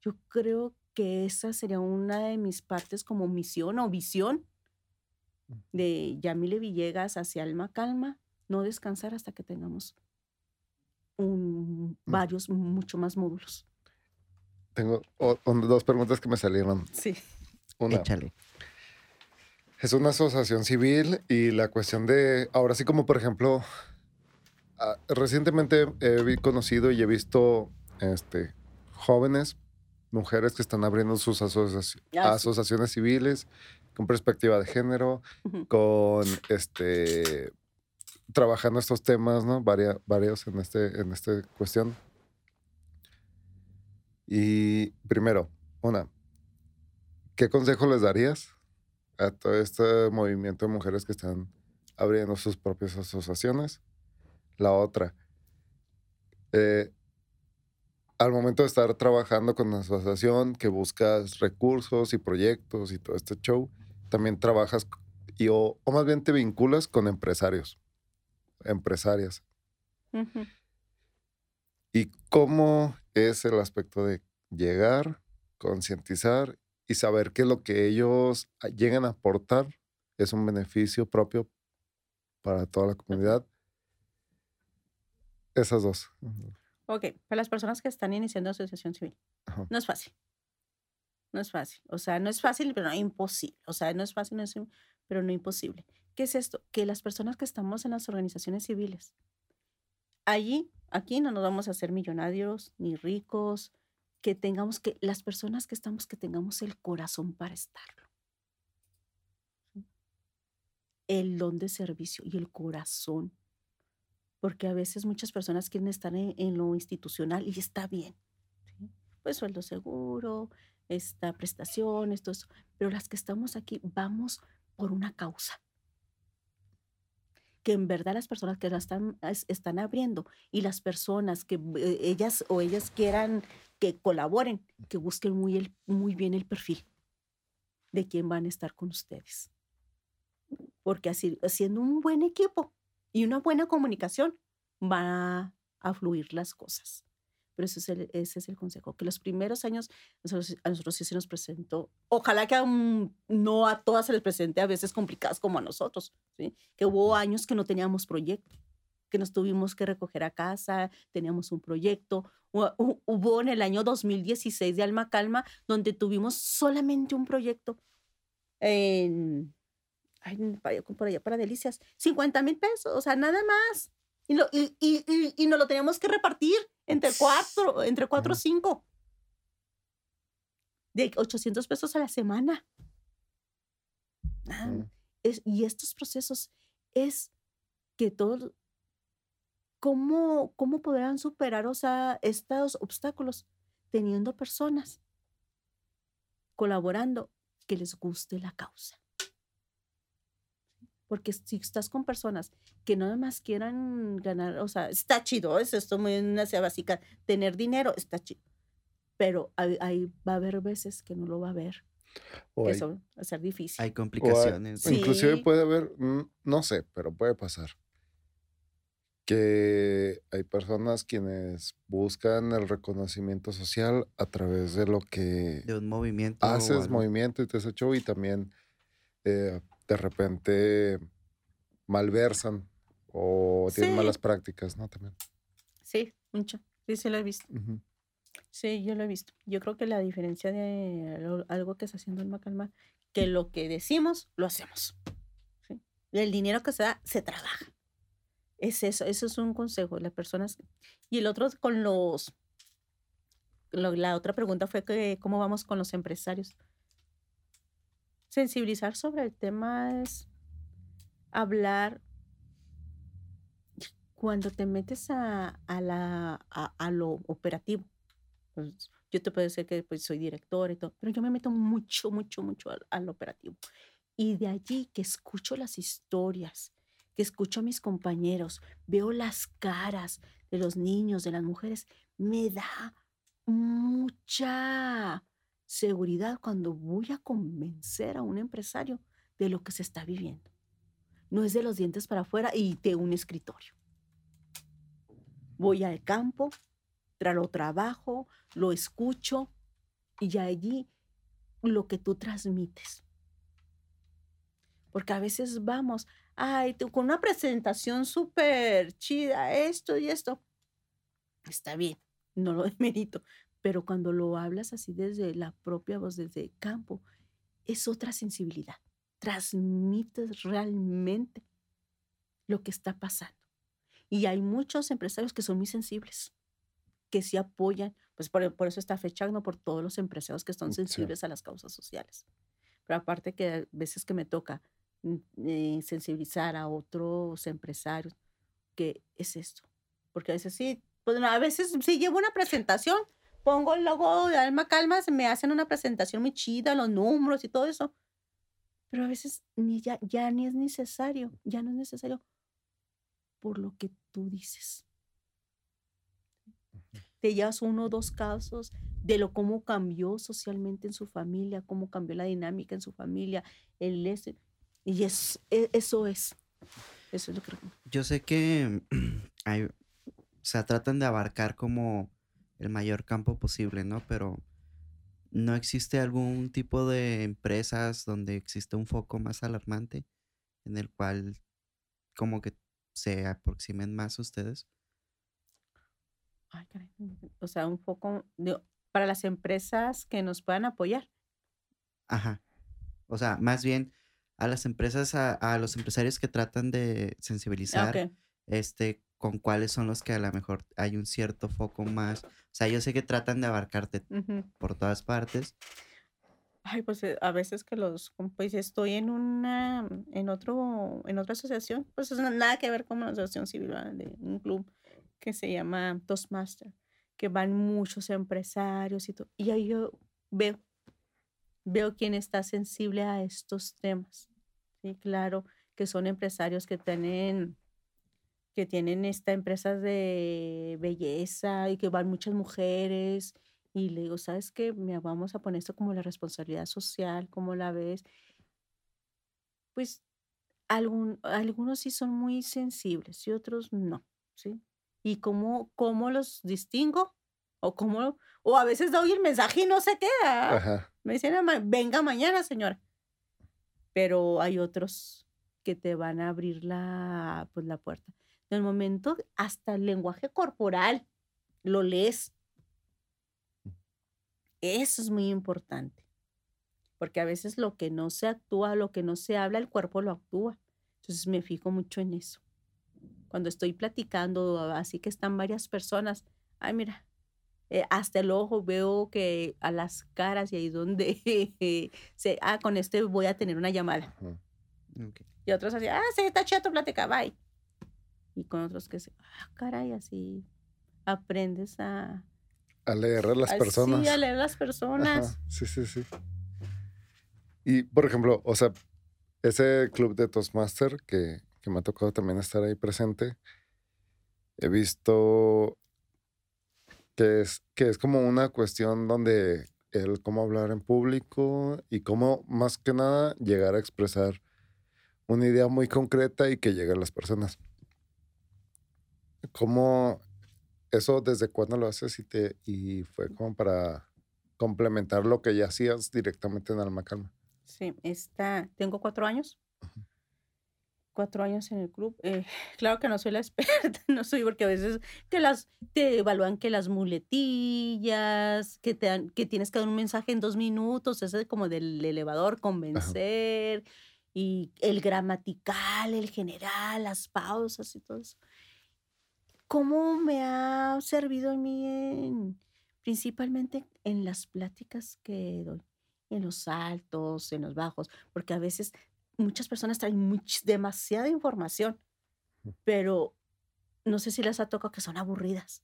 Yo creo que esa sería una de mis partes como misión o visión de Yamile Villegas hacia Alma Calma, no descansar hasta que tengamos un, mm. varios, mucho más módulos. Tengo dos preguntas que me salieron. Sí. Una. Échale. Es una asociación civil y la cuestión de, ahora sí como por ejemplo, recientemente he conocido y he visto este, jóvenes, mujeres que están abriendo sus ah, asociaciones civiles con perspectiva de género, con este trabajando estos temas, ¿no? varios en este, en esta cuestión. Y primero, una, ¿qué consejo les darías a todo este movimiento de mujeres que están abriendo sus propias asociaciones? La otra, eh, al momento de estar trabajando con una asociación que buscas recursos y proyectos y todo este show, también trabajas y o más bien te vinculas con empresarios empresarias. ¿Y cómo es el aspecto de llegar, concientizar y saber que lo que ellos llegan a aportar es un beneficio propio para toda la comunidad? Esas dos. Ok, para las personas que están iniciando asociación civil, no es fácil. No es fácil. O sea, no es fácil, pero no imposible. O sea, no es fácil, no es, pero no imposible. ¿Qué es esto? Que las personas que estamos en las organizaciones civiles, allí, aquí no nos vamos a hacer millonarios ni ricos, que tengamos que, las personas que estamos, que tengamos el corazón para estarlo. El don de servicio y el corazón. Porque a veces muchas personas quieren estar en, lo institucional y está bien. Pues sueldo seguro, esta prestación, esto, Pero las que estamos aquí vamos por una causa que en verdad las personas que la están, están abriendo y las personas que eh, ellas o ellas quieran que colaboren, que busquen muy, el, muy bien el perfil de quién van a estar con ustedes. porque así, haciendo un buen equipo y una buena comunicación, va a fluir las cosas. Pero ese es el, ese es el consejo, que los primeros años a nosotros sí se nos presentó, ojalá que no a todas se les presente a veces complicadas como a nosotros, ¿sí? que hubo años que no teníamos proyecto, que nos tuvimos que recoger a casa, teníamos un proyecto. Hubo en el año 2016 de Alma Calma, donde tuvimos solamente un proyecto en, por allá para Delicias, 50 mil pesos, o sea, nada más. Y, lo, y, y, y, nos lo teníamos que repartir entre cuatro, [sniffs] entre cuatro o cinco. De 800 pesos a la semana. es, y estos procesos es que todos, ¿cómo, cómo podrán superar o sea, estos obstáculos? Teniendo personas colaborando que les guste la causa. Porque si estás con personas que nada más quieran ganar, o sea, está chido, es esto muy una básica, tener dinero está chido. Pero ahí, va a haber veces que no lo va a haber. Eso va a ser difícil. Hay complicaciones. Inclusive puede haber, mm, no sé, pero puede pasar que hay personas quienes buscan el reconocimiento social a través de lo que de un movimiento haces movimiento y te has hecho y también eh, de repente malversan o tienen malas prácticas, ¿no? También. Sí, mucho. Sí, sí lo he visto. Sí, yo lo he visto. Yo creo que la diferencia de algo que está haciendo el Macalma, que lo que decimos, lo hacemos. El dinero que se da, se trabaja. Es eso, eso es un consejo las personas. Y el otro con los, la otra pregunta fue que cómo vamos con los empresarios sensibilizar sobre el tema es hablar cuando te metes a, la, a, lo operativo. Pues, yo te puedo decir que pues, soy director y todo, pero yo me meto mucho, mucho, mucho al, operativo. Y de allí que escucho las historias, que escucho a mis compañeros, veo las caras de los niños, de las mujeres, me da mucha seguridad cuando voy a convencer a un empresario de lo que se está viviendo. No es de los dientes para afuera y de un escritorio. Voy al campo, lo trabajo, lo escucho y allí lo que tú transmites. Porque a veces vamos, ay, con una presentación súper chida, esto y esto. Está bien, no lo [laughs] demerito, pero cuando lo hablas así desde la propia voz, desde el campo, es otra sensibilidad. Transmites realmente lo que está pasando. Y hay muchos empresarios que son muy sensibles, que sí apoyan, pues por, eso está fechando por todos los empresarios que son sensibles a las causas sociales. Pero aparte que a veces que me toca mm, eh, sensibilizar a otros empresarios, que es esto. Porque a veces sí, pues a veces sí llevo una [laughs] presentación, pongo el logo de Alma Calma, se me hacen una presentación muy chida, los números y todo eso. Pero a veces ni ya, ya ni es necesario, ya no es necesario por lo que tú dices. Te llevas uno o dos casos de lo cómo cambió socialmente en su familia, cómo cambió la dinámica en su familia, el ese, y es, e, eso es. Eso es lo que Yo sé que [clears throat] hay, o sea, tratan de abarcar como el mayor campo posible, ¿no? Pero ¿no existe algún tipo de empresas donde existe un foco más alarmante en el cual como que se aproximen más ustedes? Ay, caray. O sea, un foco para las empresas que nos puedan apoyar. Ajá. O sea, más bien a las empresas, a, los empresarios que tratan de sensibilizar, este, con cuáles son los que a lo mejor hay un cierto foco más. O sea, yo sé que tratan de abarcarte por todas partes. Ay, pues eh, a veces que los, pues estoy en una, en otro, en otra asociación, pues es nada que ver con una asociación civil, de un club que se llama Toastmaster, que van muchos empresarios y todo. Y ahí yo veo, veo quién está sensible a estos temas. Sí, claro, que son empresarios que tienen que tienen esta empresas de belleza y que van muchas mujeres. Y le digo, ¿sabes qué? Vamos a poner esto como la responsabilidad social, ¿cómo la ves? Pues algunos sí son muy sensibles y otros no, ¿sí? ¿Y cómo, cómo los distingo? O cómo, o a veces doy el mensaje y no se queda. Me dicen, venga mañana, señora. Pero hay otros que te van a abrir la, pues, la puerta. En el momento, hasta el lenguaje corporal, lo lees. Eso es muy importante. Porque a veces lo que no se actúa, lo que no se habla, el cuerpo lo actúa. Entonces me fijo mucho en eso. Cuando estoy platicando, así que están varias personas, ay, mira, eh, hasta el ojo veo que a las caras y ahí donde [laughs] se, ah, con este voy a tener una llamada. Y otros así, ah, sí, está tu plática, bye. Y con otros que se, ah, caray, así aprendes a... A leer a las personas. Sí, a leer a las personas. Sí, sí, sí. Y, por ejemplo, o sea, ese club de Toastmaster que, que me ha tocado también estar ahí presente, he visto que es, que es como una cuestión donde el cómo hablar en público y cómo, más que nada, llegar a expresar una idea muy concreta y que llegue a las personas. ¿Cómo eso desde cuándo lo haces y, te, y fue como para complementar lo que ya hacías directamente en Alma Calma? Sí, está, tengo cuatro años. Cuatro años en el club. Eh, [laughs] claro que no soy la [laughs] experta, no soy porque a veces que las, te evalúan que las muletillas, que, te dan, que tienes que dar un mensaje en dos minutos, ese como del elevador, convencer, y el gramatical, el general, las pausas y todo eso. ¿Cómo me ha servido a mí en, principalmente en las pláticas que doy? en los altos, en los bajos, porque a veces muchas personas traen demasiada información, pero no sé si les ha tocado que son aburridas,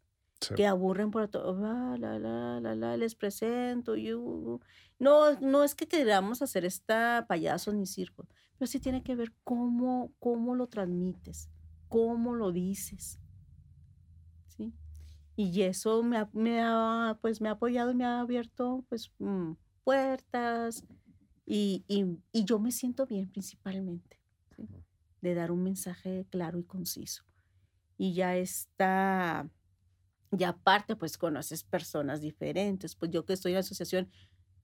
que aburren por todo, ah, la, la, la, la, les presento, yo. No, no es que queramos hacer esta payaso ni circo, pero sí tiene que ver cómo, cómo lo transmites, cómo lo dices. Y eso me ha, me ha, pues, me ha apoyado y me ha abierto pues, mm, puertas y, yo me siento bien principalmente, de dar un mensaje claro y conciso. Y ya está, ya aparte, pues conoces personas diferentes. Pues yo que estoy en la asociación,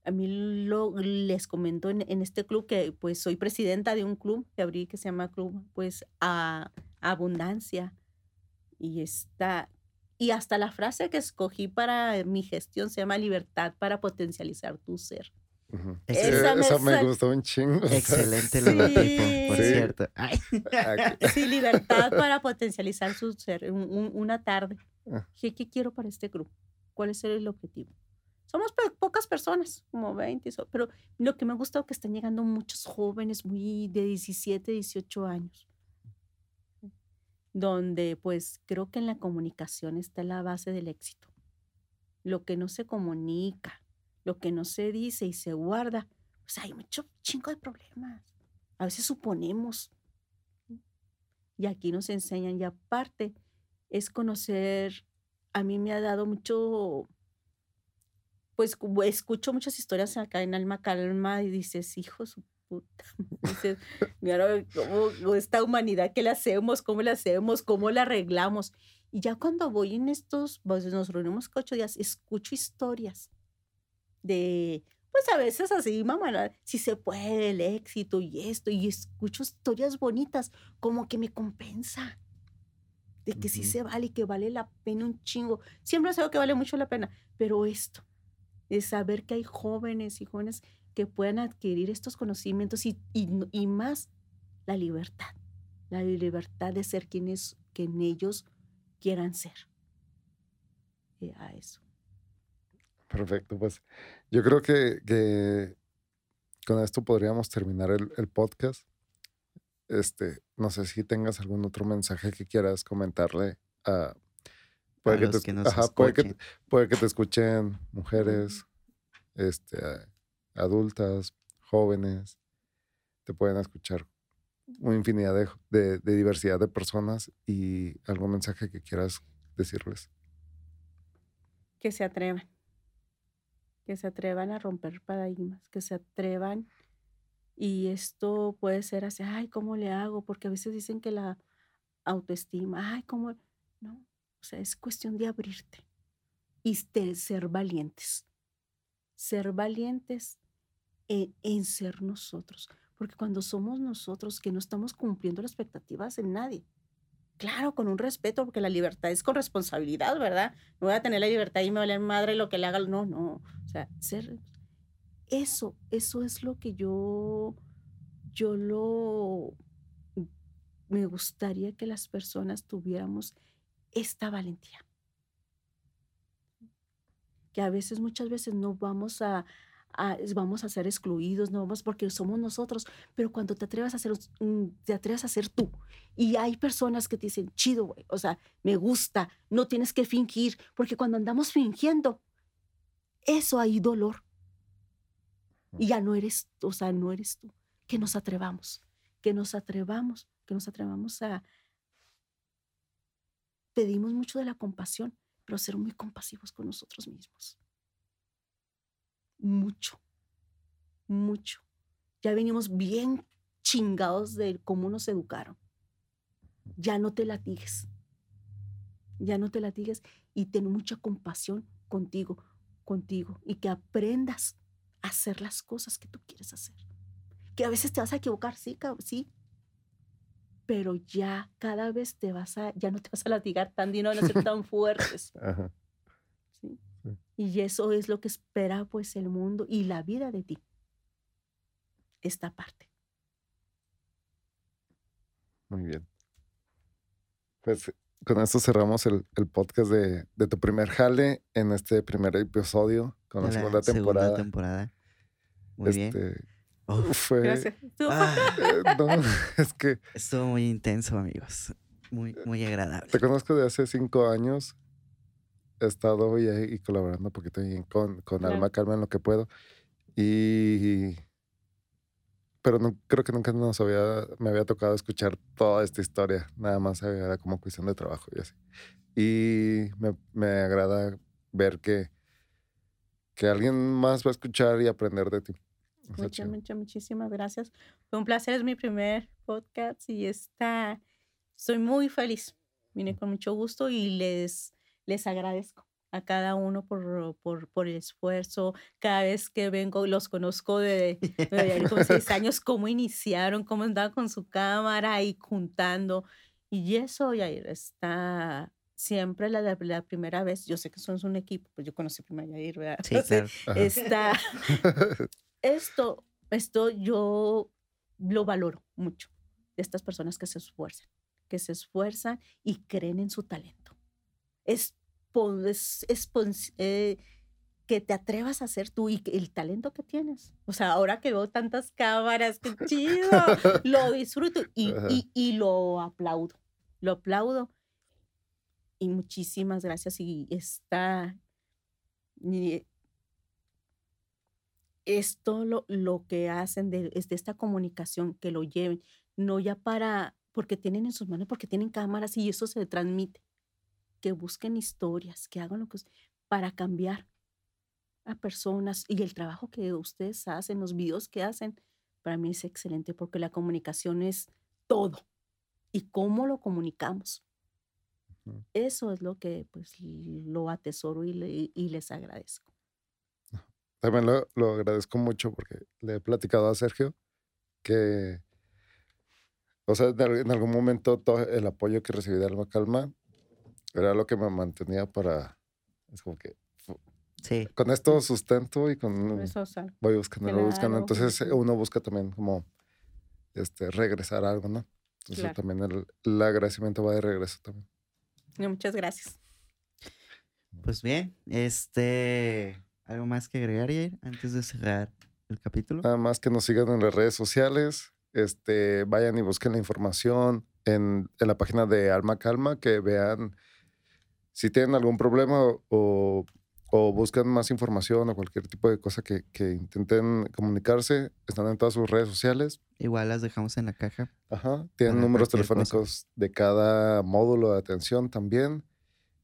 a mí lo, les comento en, este club que pues soy presidenta de un club que abrí que se llama Club pues a, Abundancia. Y está, y hasta la frase que escogí para mi gestión se llama libertad para potencializar tu ser. Esa, me, gustó un chingo. Excelente logotipo, por cierto. [laughs] sí, libertad para potencializar su ser. una tarde. Ah. ¿Qué, quiero para este grupo? ¿Cuál es el objetivo? Somos pocas personas, como 20, pero lo que me ha gustado es que están llegando muchos jóvenes muy de 17, 18 años donde pues creo que en la comunicación está la base del éxito. Lo que no se comunica, lo que no se dice y se guarda, pues hay mucho chingo de problemas. A veces suponemos. Y aquí nos enseñan, y aparte es conocer, a mí me ha dado mucho, pues escucho muchas historias acá en Alma Calma y dices, hijo, [laughs] Dices, mira, ¿cómo, esta humanidad, ¿qué la hacemos? ¿Cómo la hacemos? ¿Cómo la arreglamos? Y ya cuando voy en estos, pues nos reunimos ocho días, escucho historias de, pues a veces así, mamá, si se puede, el éxito y esto, y escucho historias bonitas, como que me compensa de que sí se vale y que vale la pena un chingo. Siempre sé que vale mucho la pena, pero esto, es saber que hay jóvenes y jóvenes que puedan adquirir estos conocimientos y, y, más la libertad, la libertad de ser quienes que en ellos quieran ser. Eh, a eso. Perfecto, pues yo creo que, que con esto podríamos terminar el, el, podcast. Este, no sé si tengas algún otro mensaje que quieras comentarle a, puede, que te, puede, que, puede que te escuchen mujeres, este, adultas, jóvenes, te pueden escuchar una infinidad de, diversidad de personas y algún mensaje que quieras decirles. Que se atrevan, que se atrevan a romper paradigmas, que se atrevan Y esto puede ser así, ay, ¿cómo le hago? Porque a veces dicen que la autoestima, ay, ¿cómo? No, o sea, es cuestión de abrirte y de ser valientes. Ser valientes en, en ser nosotros. Porque cuando somos nosotros que no estamos cumpliendo las expectativas en nadie, claro, con un respeto, porque la libertad es con responsabilidad, ¿verdad? No voy a tener la libertad y me vale madre lo que le haga. No, no. O sea, ser. Eso, eso es lo que yo, yo lo. Me gustaría que las personas tuviéramos esta valentía. Que a veces, muchas veces no vamos a, vamos a ser excluidos, no vamos porque somos nosotros, pero cuando te atrevas a ser, mm, te atreves a ser tú. Y hay personas que te dicen, chido, o sea, me gusta, no tienes que fingir, porque cuando andamos fingiendo, eso hay dolor. Y ya no eres, o sea, no eres tú. Que nos atrevamos, que nos atrevamos, que nos atrevamos a... Pedimos mucho de la compasión, pero ser muy compasivos con nosotros mismos mucho, mucho. Ya venimos bien chingados de cómo nos educaron. Ya no te latigues. Ya no te latigues y ten mucha compasión contigo, contigo y que aprendas a hacer las cosas que tú quieres hacer. Que a veces te vas a equivocar, sí, sí. Pero ya cada vez te vas a, ya no te vas a latigar tan no van a ser tan [laughs] fuertes. ¿Sí? Y eso es lo que espera pues el mundo y la vida de ti. Esta parte. Muy bien. Pues con esto cerramos el, podcast de, tu primer jale en este primer episodio con la, segunda temporada. temporada. Muy bien. Este, fue, Gracias. Ah. [laughs] Es que... Estuvo muy intenso, amigos. Muy, muy agradable. Te conozco de hace cinco años he estado y, colaborando un poquito con, con Alma Calma en lo que puedo. Y. Pero no, creo que nunca nos había, me había tocado escuchar toda esta historia. Nada más era como cuestión de trabajo y así. Y me, me agrada ver que, que alguien más va a escuchar y aprender de ti. Muchas, muchas, muchísimas gracias. Fue un placer, es mi primer podcast y está, estoy muy feliz. Vine con mucho gusto y les les agradezco a cada uno por, por, por, el esfuerzo. Cada vez que vengo, los conozco de, de como seis [laughs] años, cómo iniciaron, cómo andaban con su cámara y juntando. Y eso, ya está siempre la, la, primera vez. Yo sé que son un equipo, pues yo conocí primero a Yair, ¿verdad? Sí, claro. [laughs] Está, [laughs] esto, esto yo lo valoro mucho de estas personas que se esfuerzan, que se esfuerzan y creen en su talento es, eh, que te atrevas a hacer tú y el talento que tienes. O sea, ahora que veo tantas cámaras, qué chido, lo disfruto [laughs] y, y, lo aplaudo, lo aplaudo. Y muchísimas gracias y está... esto lo, lo que hacen de, es de esta comunicación, que lo lleven, no ya para, porque tienen en sus manos, porque tienen cámaras y eso se transmite que busquen historias, que hagan lo que para cambiar a personas y el trabajo que ustedes hacen, los videos que hacen, para mí es excelente porque la comunicación es todo y cómo lo comunicamos. Eso es lo que pues lo atesoro y, y les agradezco. También lo, lo, agradezco mucho porque le he platicado a Sergio que, o sea, en algún momento todo el apoyo que recibí de Alma Calma era lo que me mantenía para. Es como que. Sí. Con esto sustento y con. voy buscando, buscando. Entonces uno busca también como este, regresar algo, ¿no? Entonces también el, agradecimiento va de regreso también. Muchas gracias. Pues bien, este. ¿Algo más que agregar, Yair, antes de cerrar el capítulo? Nada más que nos sigan en las redes sociales. Este, vayan y busquen la información en, en la página de Alma Calma, que vean si tienen algún problema o, buscan más información o cualquier tipo de cosa que, intenten comunicarse, están en todas sus redes sociales. Igual las dejamos en la caja. Ajá. Tienen números telefónicos de cada módulo de atención también.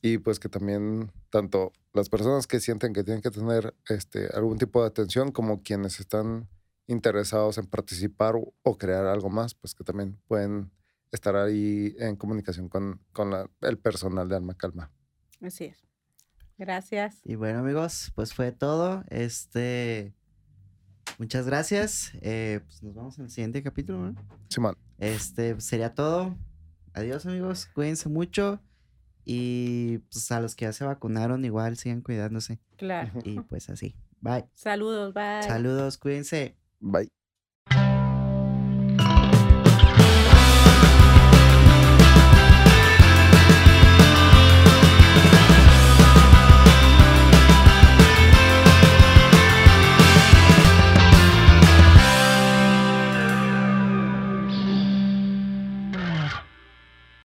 Y pues que también tanto las personas que sienten que tienen que tener este, algún tipo de atención como quienes están interesados en participar o, crear algo más, pues que también pueden estar ahí en comunicación con, con el personal de Alma Calma. Así es. Gracias. Y bueno, amigos, pues fue todo. Este. Muchas gracias. Eh, pues nos vemos en el siguiente capítulo, ¿no? Simón. Este sería todo. Adiós, amigos. Cuídense mucho. Y pues a los que ya se vacunaron, igual sigan cuidándose. Claro. Y pues así. Bye. Saludos, bye. Saludos, cuídense. Bye.